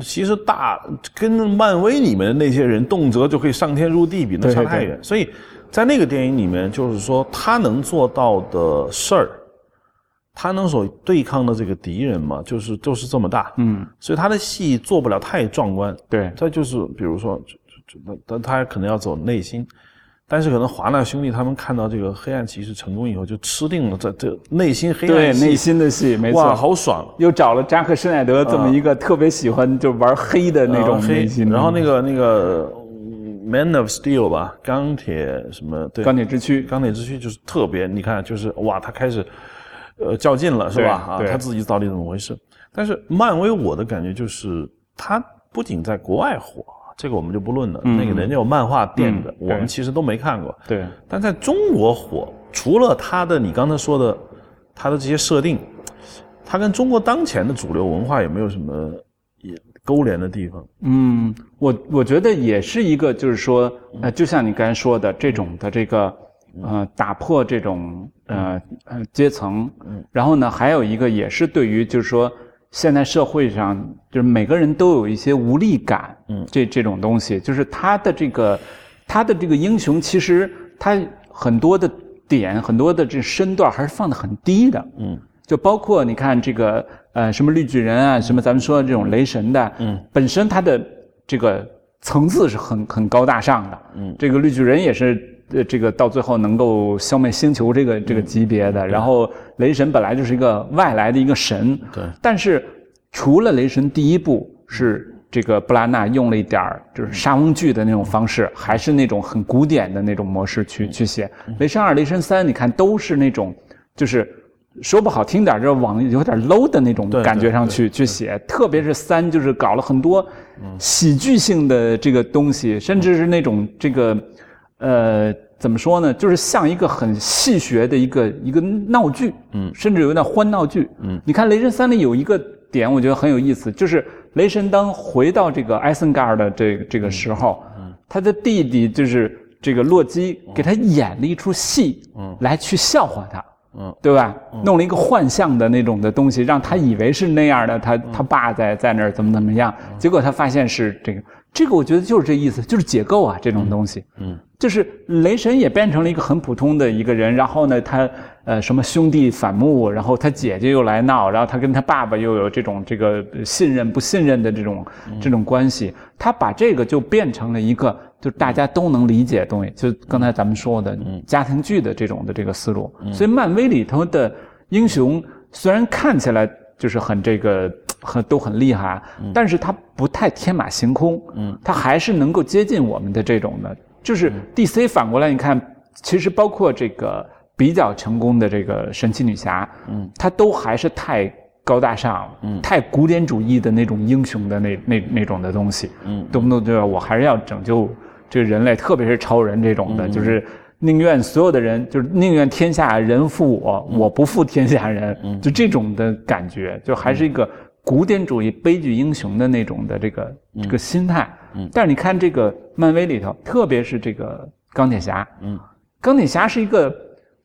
其实大跟漫威里面的那些人动辄就可以上天入地比，那差太远。所以在那个电影里面，就是说他能做到的事儿，他能所对抗的这个敌人嘛，就是就是这么大。嗯，所以他的戏做不了太壮观。对，他就是比如说，就就那但他可能要走内心。但是可能华纳兄弟他们看到这个黑暗骑士成功以后，就吃定了这这内心黑暗对内心的戏，没错，哇，好爽！又找了扎克施奈德这么一个特别喜欢就玩黑的那种内心。然后那个那个 Man of Steel 吧，钢铁什么？对，钢铁之躯，钢铁之躯就是特别，你看就是哇，他开始呃较劲了，是吧？啊，他自己到底怎么回事？但是漫威我的感觉就是，他不仅在国外火。这个我们就不论了，那个人家有漫画店的，我们其实都没看过。对，但在中国火，除了他的你刚才说的，他的这些设定，他跟中国当前的主流文化有没有什么也勾连的地方？嗯，我我觉得也是一个，就是说，呃，就像你刚才说的这种的这个，呃，打破这种呃呃阶层，然后呢，还有一个也是对于就是说。现在社会上，就是每个人都有一些无力感，嗯，这这种东西，就是他的这个，他的这个英雄，其实他很多的点，很多的这身段还是放的很低的，嗯，就包括你看这个，呃，什么绿巨人啊，什么咱们说的这种雷神的，嗯，本身他的这个层次是很很高大上的，嗯，这个绿巨人也是。呃，这个到最后能够消灭星球这个这个级别的，然后雷神本来就是一个外来的一个神，对。但是除了雷神第一部是这个布拉纳用了一点儿就是沙翁剧的那种方式，还是那种很古典的那种模式去去写。雷神二、雷神三，你看都是那种就是说不好听点就是往有点 low 的那种感觉上去去写。特别是三，就是搞了很多喜剧性的这个东西，甚至是那种这个。呃，怎么说呢？就是像一个很戏谑的一个一个闹剧，嗯，甚至有点欢闹剧，嗯。你看《雷神三》里有一个点，我觉得很有意思，就是雷神当回到这个艾森加尔的这个这个时候，嗯，他的弟弟就是这个洛基给他演了一出戏，嗯，来去笑话他，嗯，对吧？弄了一个幻象的那种的东西，让他以为是那样的，他他爸在在那儿怎么怎么样，结果他发现是这个。这个我觉得就是这意思，就是解构啊，这种东西。嗯，就是雷神也变成了一个很普通的一个人，然后呢，他呃什么兄弟反目，然后他姐姐又来闹，然后他跟他爸爸又有这种这个信任不信任的这种这种关系，他把这个就变成了一个就大家都能理解的东西，就刚才咱们说的家庭剧的这种的这个思路。所以漫威里头的英雄虽然看起来就是很这个。很都很厉害，但是他不太天马行空，嗯，他还是能够接近我们的这种的。就是 DC 反过来，你看，其实包括这个比较成功的这个神奇女侠，嗯，她都还是太高大上，嗯，太古典主义的那种英雄的那那那种的东西，嗯，动不动就要我还是要拯救这个人类，特别是超人这种的，就是宁愿所有的人就是宁愿天下人负我，我不负天下人，就这种的感觉，就还是一个。古典主义悲剧英雄的那种的这个这个心态，嗯，但是你看这个漫威里头，特别是这个钢铁侠，嗯，钢铁侠是一个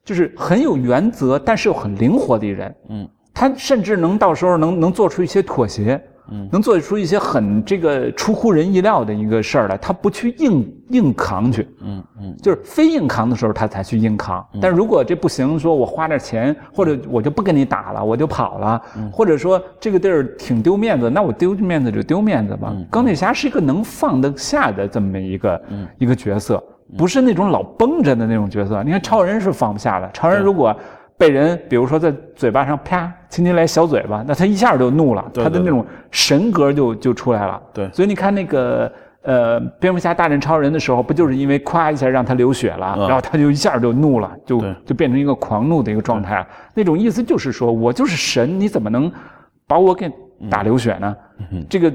就是很有原则，但是又很灵活的人，嗯，他甚至能到时候能能做出一些妥协。嗯，能做出一些很这个出乎人意料的一个事儿来，他不去硬硬扛去，嗯嗯，就是非硬扛的时候他才去硬扛。但如果这不行，说我花点钱，或者我就不跟你打了，我就跑了，或者说这个地儿挺丢面子，那我丢面子就丢面子吧。钢铁侠是一个能放得下的这么一个一个角色，不是那种老绷着的那种角色。你看超人是放不下的，超人如果。被人比如说在嘴巴上啪轻轻来小嘴巴，那他一下就怒了，他的那种神格就就出来了。对，所以你看那个呃蝙蝠侠大战超人的时候，不就是因为咵一下让他流血了，然后他就一下就怒了，就就变成一个狂怒的一个状态。那种意思就是说我就是神，你怎么能把我给打流血呢？这个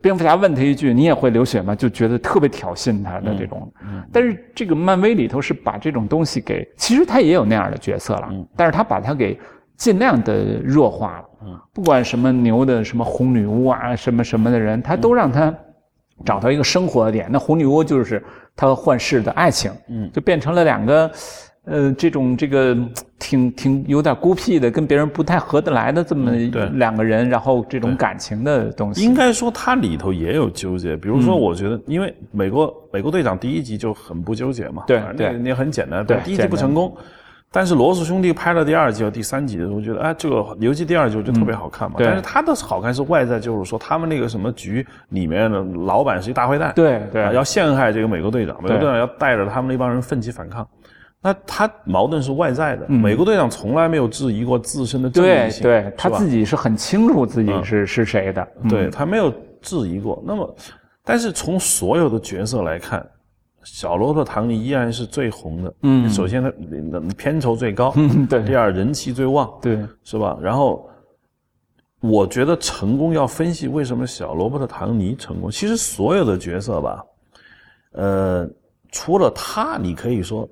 蝙蝠侠问他一句：“你也会流血吗？”就觉得特别挑衅他的这种。但是这个漫威里头是把这种东西给，其实他也有那样的角色了，但是他把他给尽量的弱化了。不管什么牛的什么红女巫啊，什么什么的人，他都让他找到一个生活的点。那红女巫就是他和幻视的爱情，嗯，就变成了两个。呃，这种这个挺挺有点孤僻的，跟别人不太合得来的这么两个人，然后这种感情的东西，应该说它里头也有纠结。比如说，我觉得，因为美国美国队长第一集就很不纠结嘛，对对，那很简单，对，第一集不成功，但是罗素兄弟拍了第二集和第三集的时候，觉得哎，这个尤其第二集就特别好看嘛。但是他的好看是外在，就是说他们那个什么局里面的老板是一大坏蛋，对对，要陷害这个美国队长，美国队长要带着他们那帮人奋起反抗。那他矛盾是外在的，美国队长从来没有质疑过自身的正义性，对，对他自己是很清楚自己是是谁的，对他没有质疑过。那么，但是从所有的角色来看，小罗伯特·唐尼依然是最红的。嗯，首先他片酬最高，对，第二人气最旺，对，是吧？然后，我觉得成功要分析为什么小罗伯特·唐尼成功。其实所有的角色吧，呃，除了他，你可以说。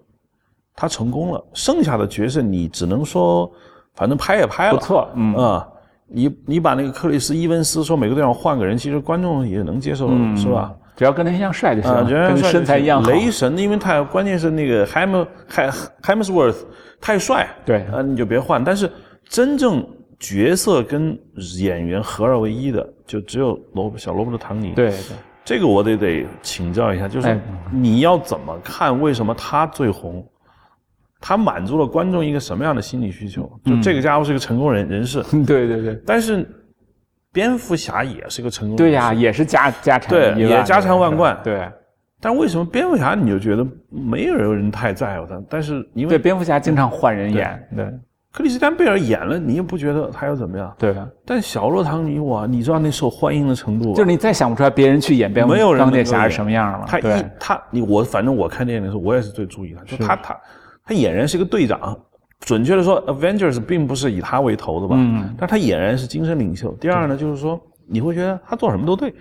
他成功了，剩下的角色你只能说，反正拍也拍了，不错，嗯啊，你你把那个克里斯伊文斯说每个地方换个人，其实观众也能接受，是吧？只要跟他一样帅就行，跟身材一样好。雷神，因为他关键是那个 Ham Ham Hemsworth 太帅，对，啊你就别换。但是真正角色跟演员合二为一的，就只有罗小罗伯特唐尼。对对，这个我得得请教一下，就是你要怎么看？为什么他最红？他满足了观众一个什么样的心理需求？就这个家伙是个成功人人士，对对对。但是，蝙蝠侠也是个成功，对呀，也是家家产，对，也家产万贯，对。但为什么蝙蝠侠你就觉得没有人太在乎他？但是因为对蝙蝠侠经常换人演，对。克里斯丹贝尔演了，你也不觉得他要怎么样？对。但小罗唐尼哇，你知道那受欢迎的程度？就是你再想不出来别人去演蝙蝠钢铁侠是什么样了。他一他你我反正我看电影的时候，我也是最注意他，就他他。他俨然是个队长，准确的说，Avengers 并不是以他为头的吧？嗯，但他俨然是精神领袖。第二呢，就是说你会觉得他做什么都对，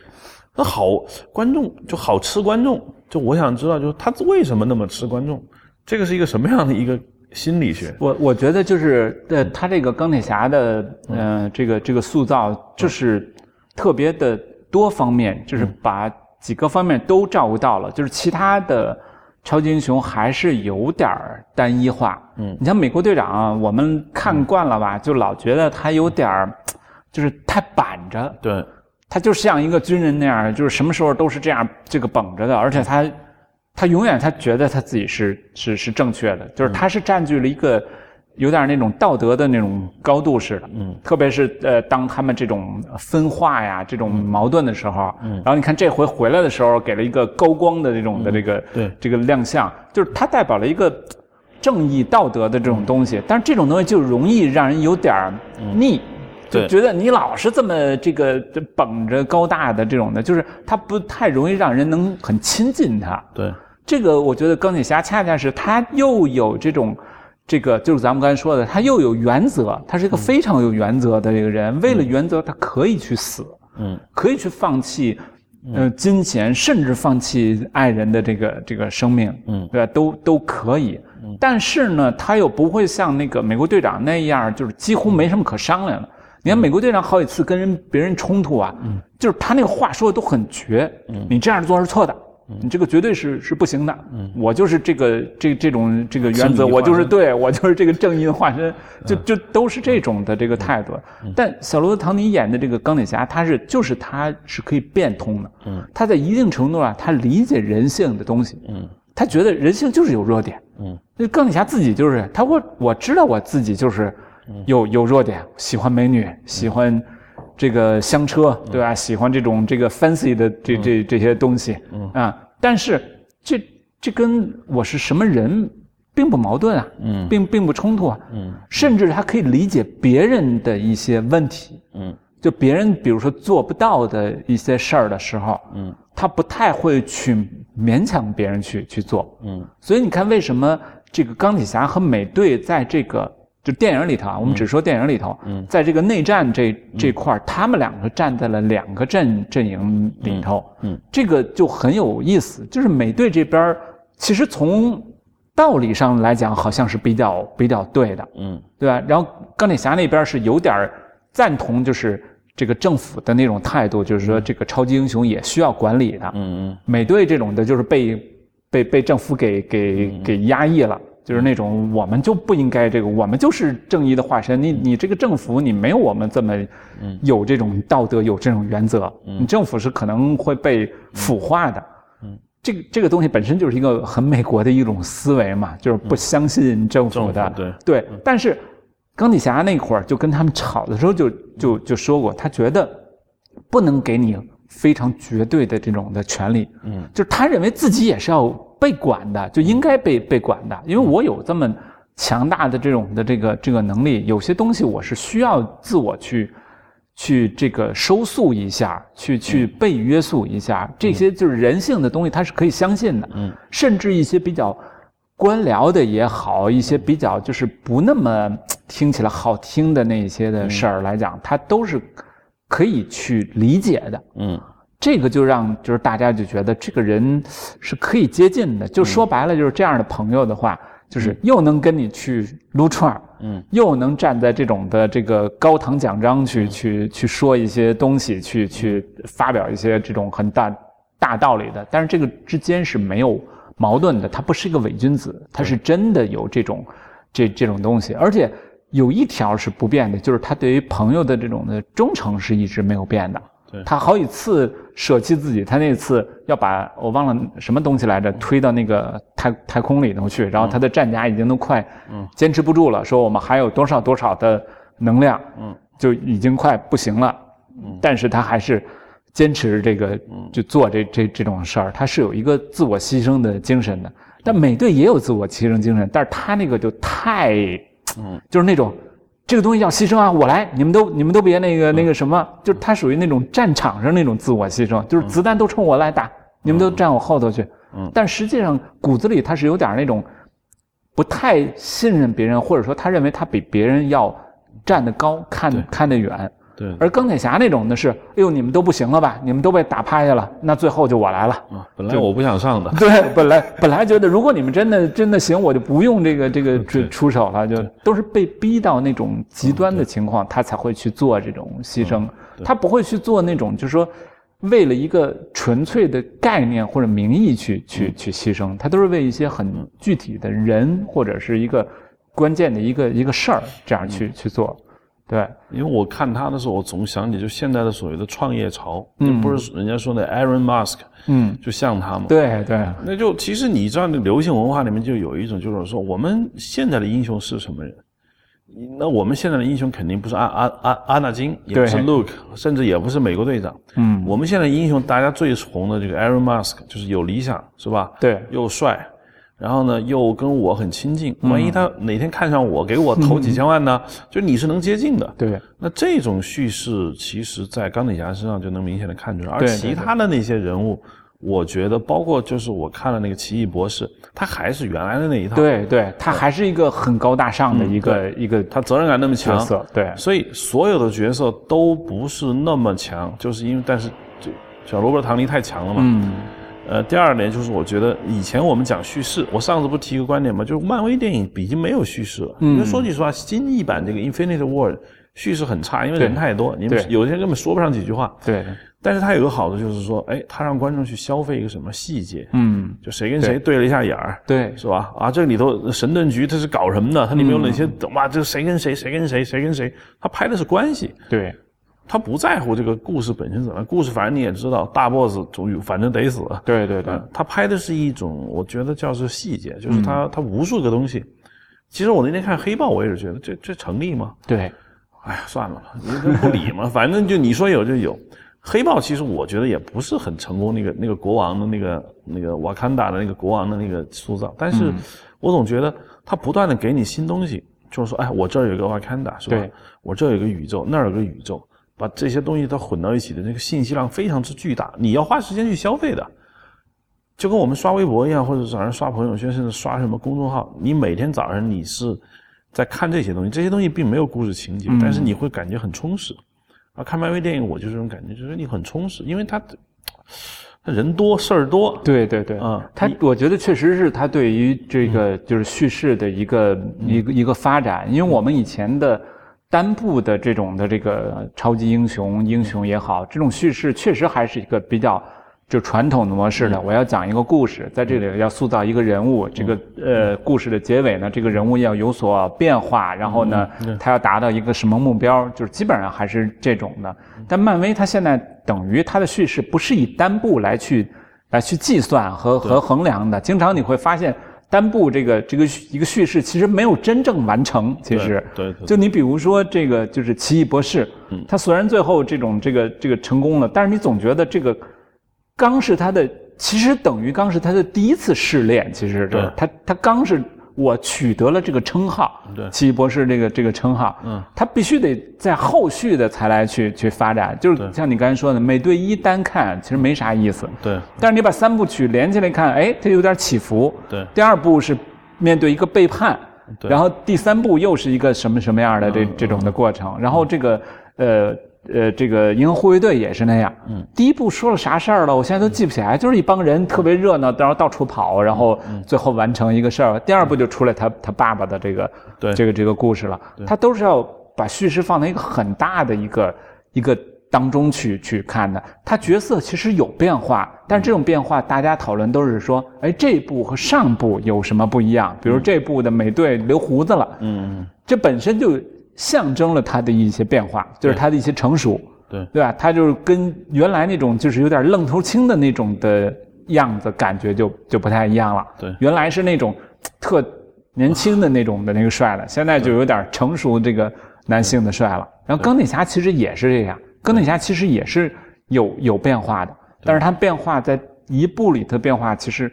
那好，观众就好吃观众。就我想知道，就是他为什么那么吃观众？这个是一个什么样的一个心理学？我我觉得就是呃，他这个钢铁侠的呃，这个这个塑造就是特别的多方面，就是把几个方面都照顾到了，就是其他的。超级英雄还是有点儿单一化，嗯，你像美国队长，我们看惯了吧，就老觉得他有点儿，就是太板着，对，他就像一个军人那样，就是什么时候都是这样这个绷着的，而且他，他永远他觉得他自己是是是正确的，就是他是占据了一个。有点那种道德的那种高度似的，嗯，特别是呃，当他们这种分化呀、这种矛盾的时候，嗯，然后你看这回回来的时候，给了一个高光的这种的这个对。这个亮相，就是它代表了一个正义道德的这种东西，但是这种东西就容易让人有点腻，就觉得你老是这么这个绷着高大的这种的，就是它不太容易让人能很亲近它。对，这个我觉得钢铁侠恰恰是他又有这种。这个就是咱们刚才说的，他又有原则，他是一个非常有原则的这个人。为了原则，他可以去死，嗯，可以去放弃，呃，金钱，甚至放弃爱人的这个这个生命，嗯，对吧？都都可以。但是呢，他又不会像那个美国队长那样，就是几乎没什么可商量的。你看美国队长好几次跟人别人冲突啊，嗯，就是他那个话说的都很绝，嗯，你这样做是错的。你这个绝对是是不行的，嗯，我就是这个这这种这个原则，我就是对我就是这个正义的化身，就就都是这种的这个态度。但小罗伯特·唐尼演的这个钢铁侠，他是就是他是可以变通的，嗯，他在一定程度上他理解人性的东西，嗯，他觉得人性就是有弱点，嗯，那钢铁侠自己就是他我我知道我自己就是有有弱点，喜欢美女，喜欢。这个香车对吧？喜欢这种这个 fancy 的这这这些东西，嗯。啊，但是这这跟我是什么人并不矛盾啊，嗯，并并不冲突啊，嗯，甚至他可以理解别人的一些问题，嗯，就别人比如说做不到的一些事儿的时候，嗯，他不太会去勉强别人去去做，嗯，所以你看为什么这个钢铁侠和美队在这个。就电影里头啊，我们只说电影里头，在这个内战这这块他们两个站在了两个阵阵营里头，嗯，这个就很有意思。就是美队这边其实从道理上来讲，好像是比较比较对的，嗯，对吧？然后钢铁侠那边是有点赞同，就是这个政府的那种态度，就是说这个超级英雄也需要管理的，嗯嗯。美队这种的，就是被被被政府给给给压抑了。就是那种我们就不应该这个，我们就是正义的化身。你你这个政府，你没有我们这么有这种道德，有这种原则。你政府是可能会被腐化的。嗯，这个这个东西本身就是一个很美国的一种思维嘛，就是不相信政府的。对对。但是钢铁侠那会儿就跟他们吵的时候，就就就说过，他觉得不能给你非常绝对的这种的权利。嗯，就是他认为自己也是要。被管的就应该被被管的，因为我有这么强大的这种的这个这个能力，有些东西我是需要自我去去这个收束一下，去去被约束一下，这些就是人性的东西，他是可以相信的。嗯，甚至一些比较官僚的也好，一些比较就是不那么听起来好听的那些的事儿来讲，他都是可以去理解的。嗯。这个就让就是大家就觉得这个人是可以接近的，就说白了就是这样的朋友的话，就是又能跟你去撸串儿，嗯，又能站在这种的这个高堂讲章去去去说一些东西，去去发表一些这种很大大道理的，但是这个之间是没有矛盾的，他不是一个伪君子，他是真的有这种这这种东西，而且有一条是不变的，就是他对于朋友的这种的忠诚是一直没有变的。他好几次舍弃自己，他那次要把我忘了什么东西来着，推到那个太太空里头去，然后他的战甲已经都快坚持不住了，说我们还有多少多少的能量，就已经快不行了，但是他还是坚持这个就做这这这种事儿，他是有一个自我牺牲的精神的。但美队也有自我牺牲精神，但是他那个就太，就是那种。这个东西要牺牲啊！我来，你们都你们都别那个那个什么，就是他属于那种战场上那种自我牺牲，就是子弹都冲我来打，你们都站我后头去。嗯，但实际上骨子里他是有点那种不太信任别人，或者说他认为他比别人要站得高，看看得远。对，而钢铁侠那种的是，哎呦，你们都不行了吧？你们都被打趴下了，那最后就我来了。啊，本来我不想上的。对，本来本来觉得如果你们真的真的行，我就不用这个这个出出手了，就都是被逼到那种极端的情况，他才会去做这种牺牲。他不会去做那种，就是说为了一个纯粹的概念或者名义去去去牺牲，他都是为一些很具体的人或者是一个关键的一个一个事儿这样去去做。对，因为我看他的时候，我总想起就现在的所谓的创业潮，嗯，不是人家说的 Aaron Musk，嗯，就像他嘛，对对，那就其实你知道，那流行文化里面就有一种，就是说我们现在的英雄是什么人？那我们现在的英雄肯定不是阿阿阿阿纳金，也不是 Luke，甚至也不是美国队长，嗯，我们现在英雄大家最红的这个 Aaron Musk，就是有理想，是吧？对，又帅。然后呢，又跟我很亲近，万一他哪天看上我，给我投几千万呢？就你是能接近的。对。那这种叙事，其实在钢铁侠身上就能明显的看出来。而其他的那些人物，我觉得，包括就是我看了那个奇异博士，他还是原来的那一套。对对，他还是一个很高大上的一个一个，他责任感那么强。对。所以所有的角色都不是那么强，就是因为但是就小罗伯特唐尼太强了嘛。嗯。呃，第二点就是，我觉得以前我们讲叙事，我上次不提一个观点吗？就是漫威电影已经没有叙事了。因为说句实话，新一版这个 Infinity War 叙事很差，因为人太多，你们有些人根本说不上几句话。对。但是它有个好处，就是说，哎，它让观众去消费一个什么细节？嗯。就谁跟谁对了一下眼儿。对。是吧？啊，这里头神盾局它是搞什么的？它里面有哪些？哇，这谁跟谁？谁跟谁？谁跟谁？它拍的是关系。对。他不在乎这个故事本身怎么样，故事反正你也知道，大 boss 总有，反正得死。对对对，他拍的是一种，我觉得叫做细节，就是他他无数个东西。其实我那天看黑豹，我也是觉得这这成立吗？对，哎呀，算了吧，你不理嘛，反正就你说有就有。黑豹其实我觉得也不是很成功，那个那个国王的那个那个瓦坎达的那个国王的那个塑造，但是我总觉得他不断的给你新东西，就是说，哎，我这儿有个瓦坎达，是吧？我这儿有个宇宙，那儿有个宇宙。把这些东西都混到一起的那个信息量非常之巨大，你要花时间去消费的，就跟我们刷微博一样，或者早上刷朋友圈，甚至刷什么公众号，你每天早上你是在看这些东西，这些东西并没有故事情节，但是你会感觉很充实。啊，看漫威电影我就这种感觉，就是你很充实，因为他他人多事儿多。对对对，嗯，他我觉得确实是他对于这个就是叙事的一个一个一个发展，因为我们以前的单部的这种的这个超级英雄英雄也好，这种叙事确实还是一个比较。就传统的模式的，我要讲一个故事，在这里要塑造一个人物，这个呃故事的结尾呢，这个人物要有所变化，然后呢，他要达到一个什么目标，就是基本上还是这种的。但漫威它现在等于它的叙事不是以单部来去来去计算和和衡量的，经常你会发现单部这个这个一个叙事其实没有真正完成。其实，对，就你比如说这个就是奇异博士，他虽然最后这种这个这个成功了，但是你总觉得这个。刚是他的，其实等于刚是他的第一次试炼。其实，对，他他刚是我取得了这个称号，对，奇异博士这个这个称号，嗯，他必须得在后续的才来去去发展。就是像你刚才说的，美队一单看其实没啥意思，对。但是你把三部曲连起来看，哎，它有点起伏，对。第二部是面对一个背叛，对。然后第三部又是一个什么什么样的这这种的过程，然后这个呃。呃，这个银河护卫队也是那样。嗯，第一部说了啥事儿了？我现在都记不起来，就是一帮人特别热闹，然后到处跑，然后最后完成一个事儿。第二部就出来他他爸爸的这个这个这个故事了。他都是要把叙事放在一个很大的一个一个当中去去看的。他角色其实有变化，但是这种变化大家讨论都是说，哎，这部和上部有什么不一样？比如这部的美队留胡子了。嗯，这本身就。象征了他的一些变化，就是他的一些成熟，对对吧？他就是跟原来那种就是有点愣头青的那种的样子，感觉就就不太一样了。对，原来是那种特年轻的那种的那个帅的，现在就有点成熟这个男性的帅了。然后钢铁侠其实也是这样，钢铁侠其实也是有有变化的，但是他变化在一部里头变化其实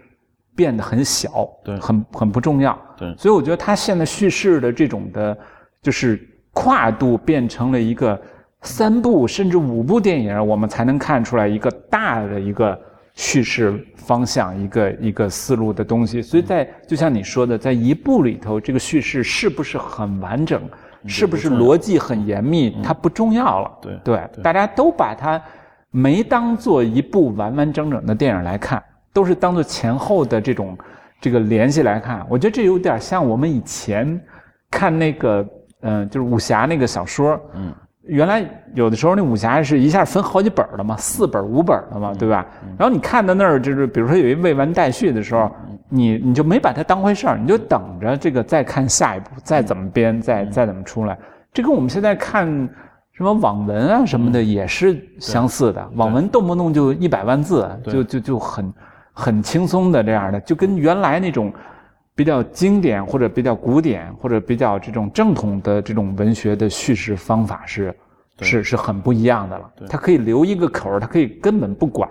变得很小，对，很很不重要。对，所以我觉得他现在叙事的这种的，就是。跨度变成了一个三部甚至五部电影，我们才能看出来一个大的一个叙事方向，一个一个思路的东西。所以在就像你说的，在一部里头，这个叙事是不是很完整，是不是逻辑很严密，它不重要了。对对，大家都把它没当做一部完完整整的电影来看，都是当做前后的这种这个联系来看。我觉得这有点像我们以前看那个。嗯，就是武侠那个小说，嗯，原来有的时候那武侠是一下分好几本的嘛，四本五本的嘛，对吧？然后你看到那儿，就是比如说有一未完待续的时候，你你就没把它当回事儿，你就等着这个再看下一步，再怎么编，再再怎么出来。这跟我们现在看什么网文啊什么的也是相似的，网文动不动就一百万字，就就就很很轻松的这样的，就跟原来那种。比较经典或者比较古典或者比较这种正统的这种文学的叙事方法是是是很不一样的了。它可以留一个口儿，它可以根本不管，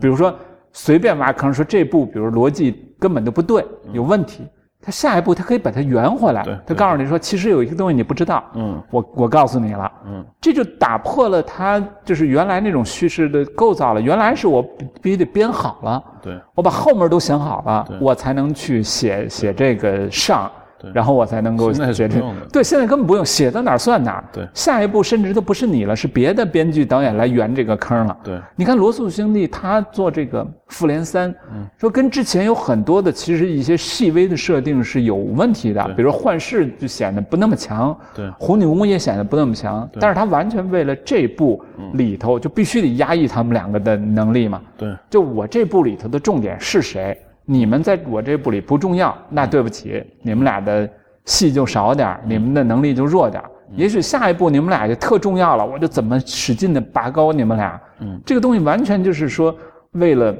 比如说随便挖坑说这部，比如逻辑根本就不对，有问题。他下一步，他可以把它圆回来。他告诉你说，其实有一个东西你不知道。嗯，我我告诉你了。嗯，这就打破了他就是原来那种叙事的构造了。原来是我必须得编好了。对，我把后面都想好了，我才能去写写这个上。然后我才能够决定，对，现在根本不用写到哪儿算哪儿。对，下一步甚至都不是你了，是别的编剧导演来圆这个坑了。对，你看罗素兄弟他做这个复联三，说跟之前有很多的其实一些细微的设定是有问题的，比如说幻视就显得不那么强，对，红女巫也显得不那么强，但是他完全为了这部里头就必须得压抑他们两个的能力嘛。对，就我这部里头的重点是谁？你们在我这部里不重要，那对不起，你们俩的戏就少点你们的能力就弱点也许下一步你们俩就特重要了，我就怎么使劲的拔高你们俩。嗯，这个东西完全就是说为了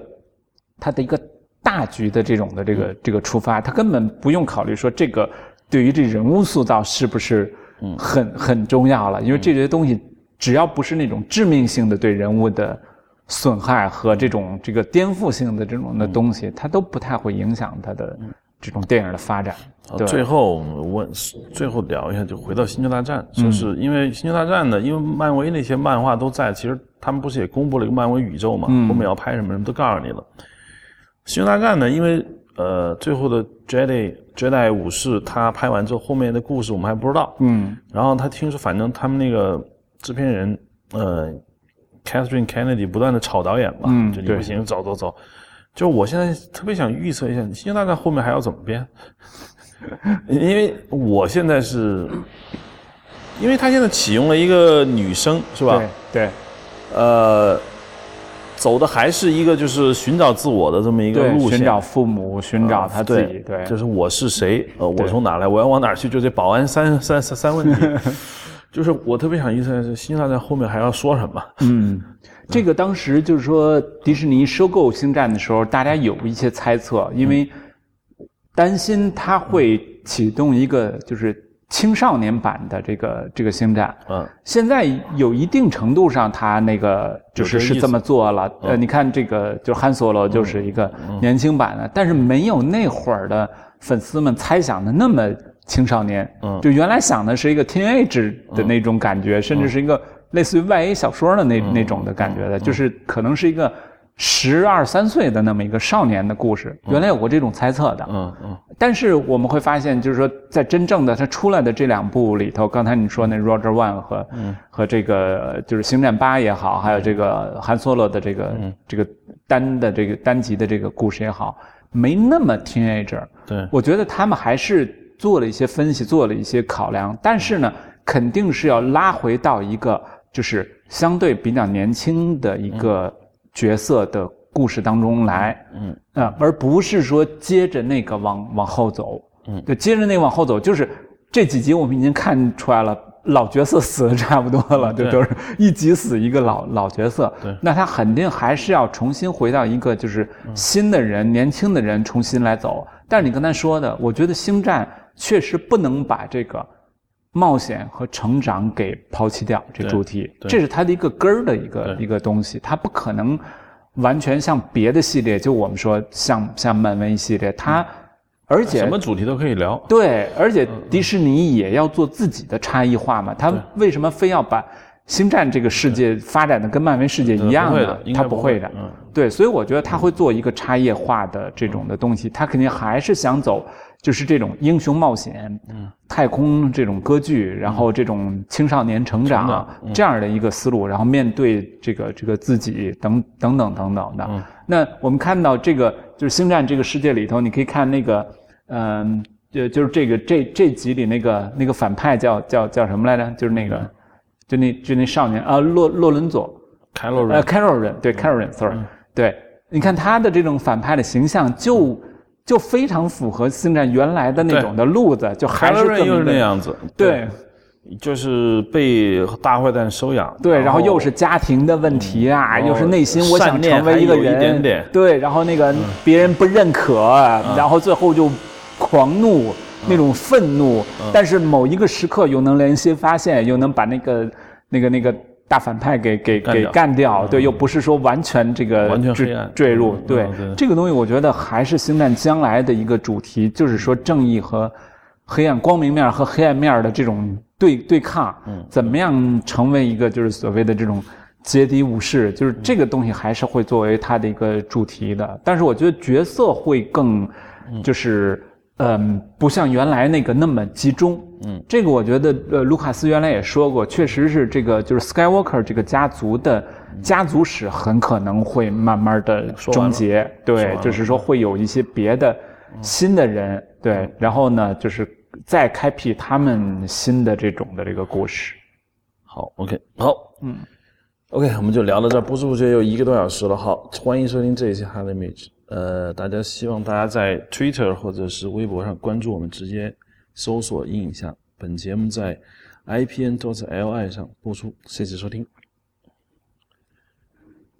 他的一个大局的这种的这个这个出发，他根本不用考虑说这个对于这人物塑造是不是很很重要了，因为这些东西只要不是那种致命性的对人物的。损害和这种这个颠覆性的这种的东西，它都不太会影响它的这种电影的发展。最后问，最后聊一下，就回到《星球大战》，就是因为《星球大战》呢，因为漫威那些漫画都在，其实他们不是也公布了一个漫威宇宙嘛？后面要拍什么什么都告诉你了。《星球大战》呢，因为呃，最后的 Jedi Jedi 武士他拍完之后，后面的故事我们还不知道。嗯。然后他听说，反正他们那个制片人，呃，Catherine Kennedy 不断的炒导演嘛，就你不行，走走走。就我现在特别想预测一下，星球大战后面还要怎么编？因为我现在是，因为他现在启用了一个女生，是吧？对。呃。走的还是一个就是寻找自我的这么一个路线，寻找父母，寻找他自己，对，就是我是谁，呃，我从哪来，我要往哪去，就这保安三三三三问题，就是我特别想意思是，星战在后面还要说什么？嗯，这个当时就是说迪士尼收购星战的时候，大家有一些猜测，因为担心它会启动一个就是。青少年版的这个这个星战，嗯，现在有一定程度上，它那个就是是这么做了。呃，你看这个，就汉索罗就是一个年轻版的，但是没有那会儿的粉丝们猜想的那么青少年。嗯，就原来想的是一个 teenage 的那种感觉，甚至是一个类似于 YA 小说的那那种的感觉的，就是可能是一个。十二三岁的那么一个少年的故事，原来有过这种猜测的。嗯嗯。但是我们会发现，就是说，在真正的他出来的这两部里头，刚才你说那 Roger One 和和这个就是星战八也好，还有这个韩 Solo 的这个这个单的这个单集的这个故事也好，没那么 teenager。对。我觉得他们还是做了一些分析，做了一些考量，但是呢，肯定是要拉回到一个就是相对比较年轻的一个。角色的故事当中来，嗯啊，而不是说接着那个往往后走，嗯，就接着那往后走，就是这几集我们已经看出来了，老角色死的差不多了，就都是一集死一个老老角色，对，那他肯定还是要重新回到一个就是新的人、年轻的人重新来走。但是你刚才说的，我觉得星战确实不能把这个冒险和成长给抛弃掉，这主题，这是它的一个根儿的一个一个东西，它不可能。完全像别的系列，就我们说像像漫威系列，它而且什么主题都可以聊。对，而且迪士尼也要做自己的差异化嘛。他为什么非要把星战这个世界发展的跟漫威世界一样呢？他不会的。嗯，对，所以我觉得他会做一个差异化的这种的东西。他肯定还是想走。就是这种英雄冒险，嗯，太空这种歌剧，然后这种青少年成长这样的一个思路，然后面对这个这个自己等等等等等的。那我们看到这个就是星战这个世界里头，你可以看那个，嗯，就就是这个这这集里那个那个反派叫叫叫什么来着？就是那个，就那就那少年啊，洛洛伦佐，凯洛人，呃，凯洛人，对，凯洛人，sorry，对，你看他的这种反派的形象就。就非常符合星战原来的那种的路子，就还是又是那样子，对，就是被大坏蛋收养，对，然后又是家庭的问题啊，又是内心我想成为一个人，对，然后那个别人不认可，然后最后就狂怒那种愤怒，但是某一个时刻又能良心发现，又能把那个那个那个。大反派给给给干掉，对，又不是说完全这个完全黑暗。坠入，对。这个东西，我觉得还是星战将来的一个主题，就是说正义和黑暗、光明面和黑暗面的这种对对抗，嗯，怎么样成为一个就是所谓的这种阶敌武士，就是这个东西还是会作为它的一个主题的，但是我觉得角色会更就是。嗯，不像原来那个那么集中。嗯，这个我觉得，呃，卢卡斯原来也说过，确实是这个就是 Skywalker 这个家族的家族史很可能会慢慢的终结。对，就是说会有一些别的新的人，对，然后呢，就是再开辟他们新的这种的这个故事。好，OK，好，嗯，OK，我们就聊到这儿，不知不觉又一个多小时了。好，欢迎收听这一期 Hard Image。呃，大家希望大家在 Twitter 或者是微博上关注我们，直接搜索“印象”。本节目在 IPN.LI 上播出，谢谢收听。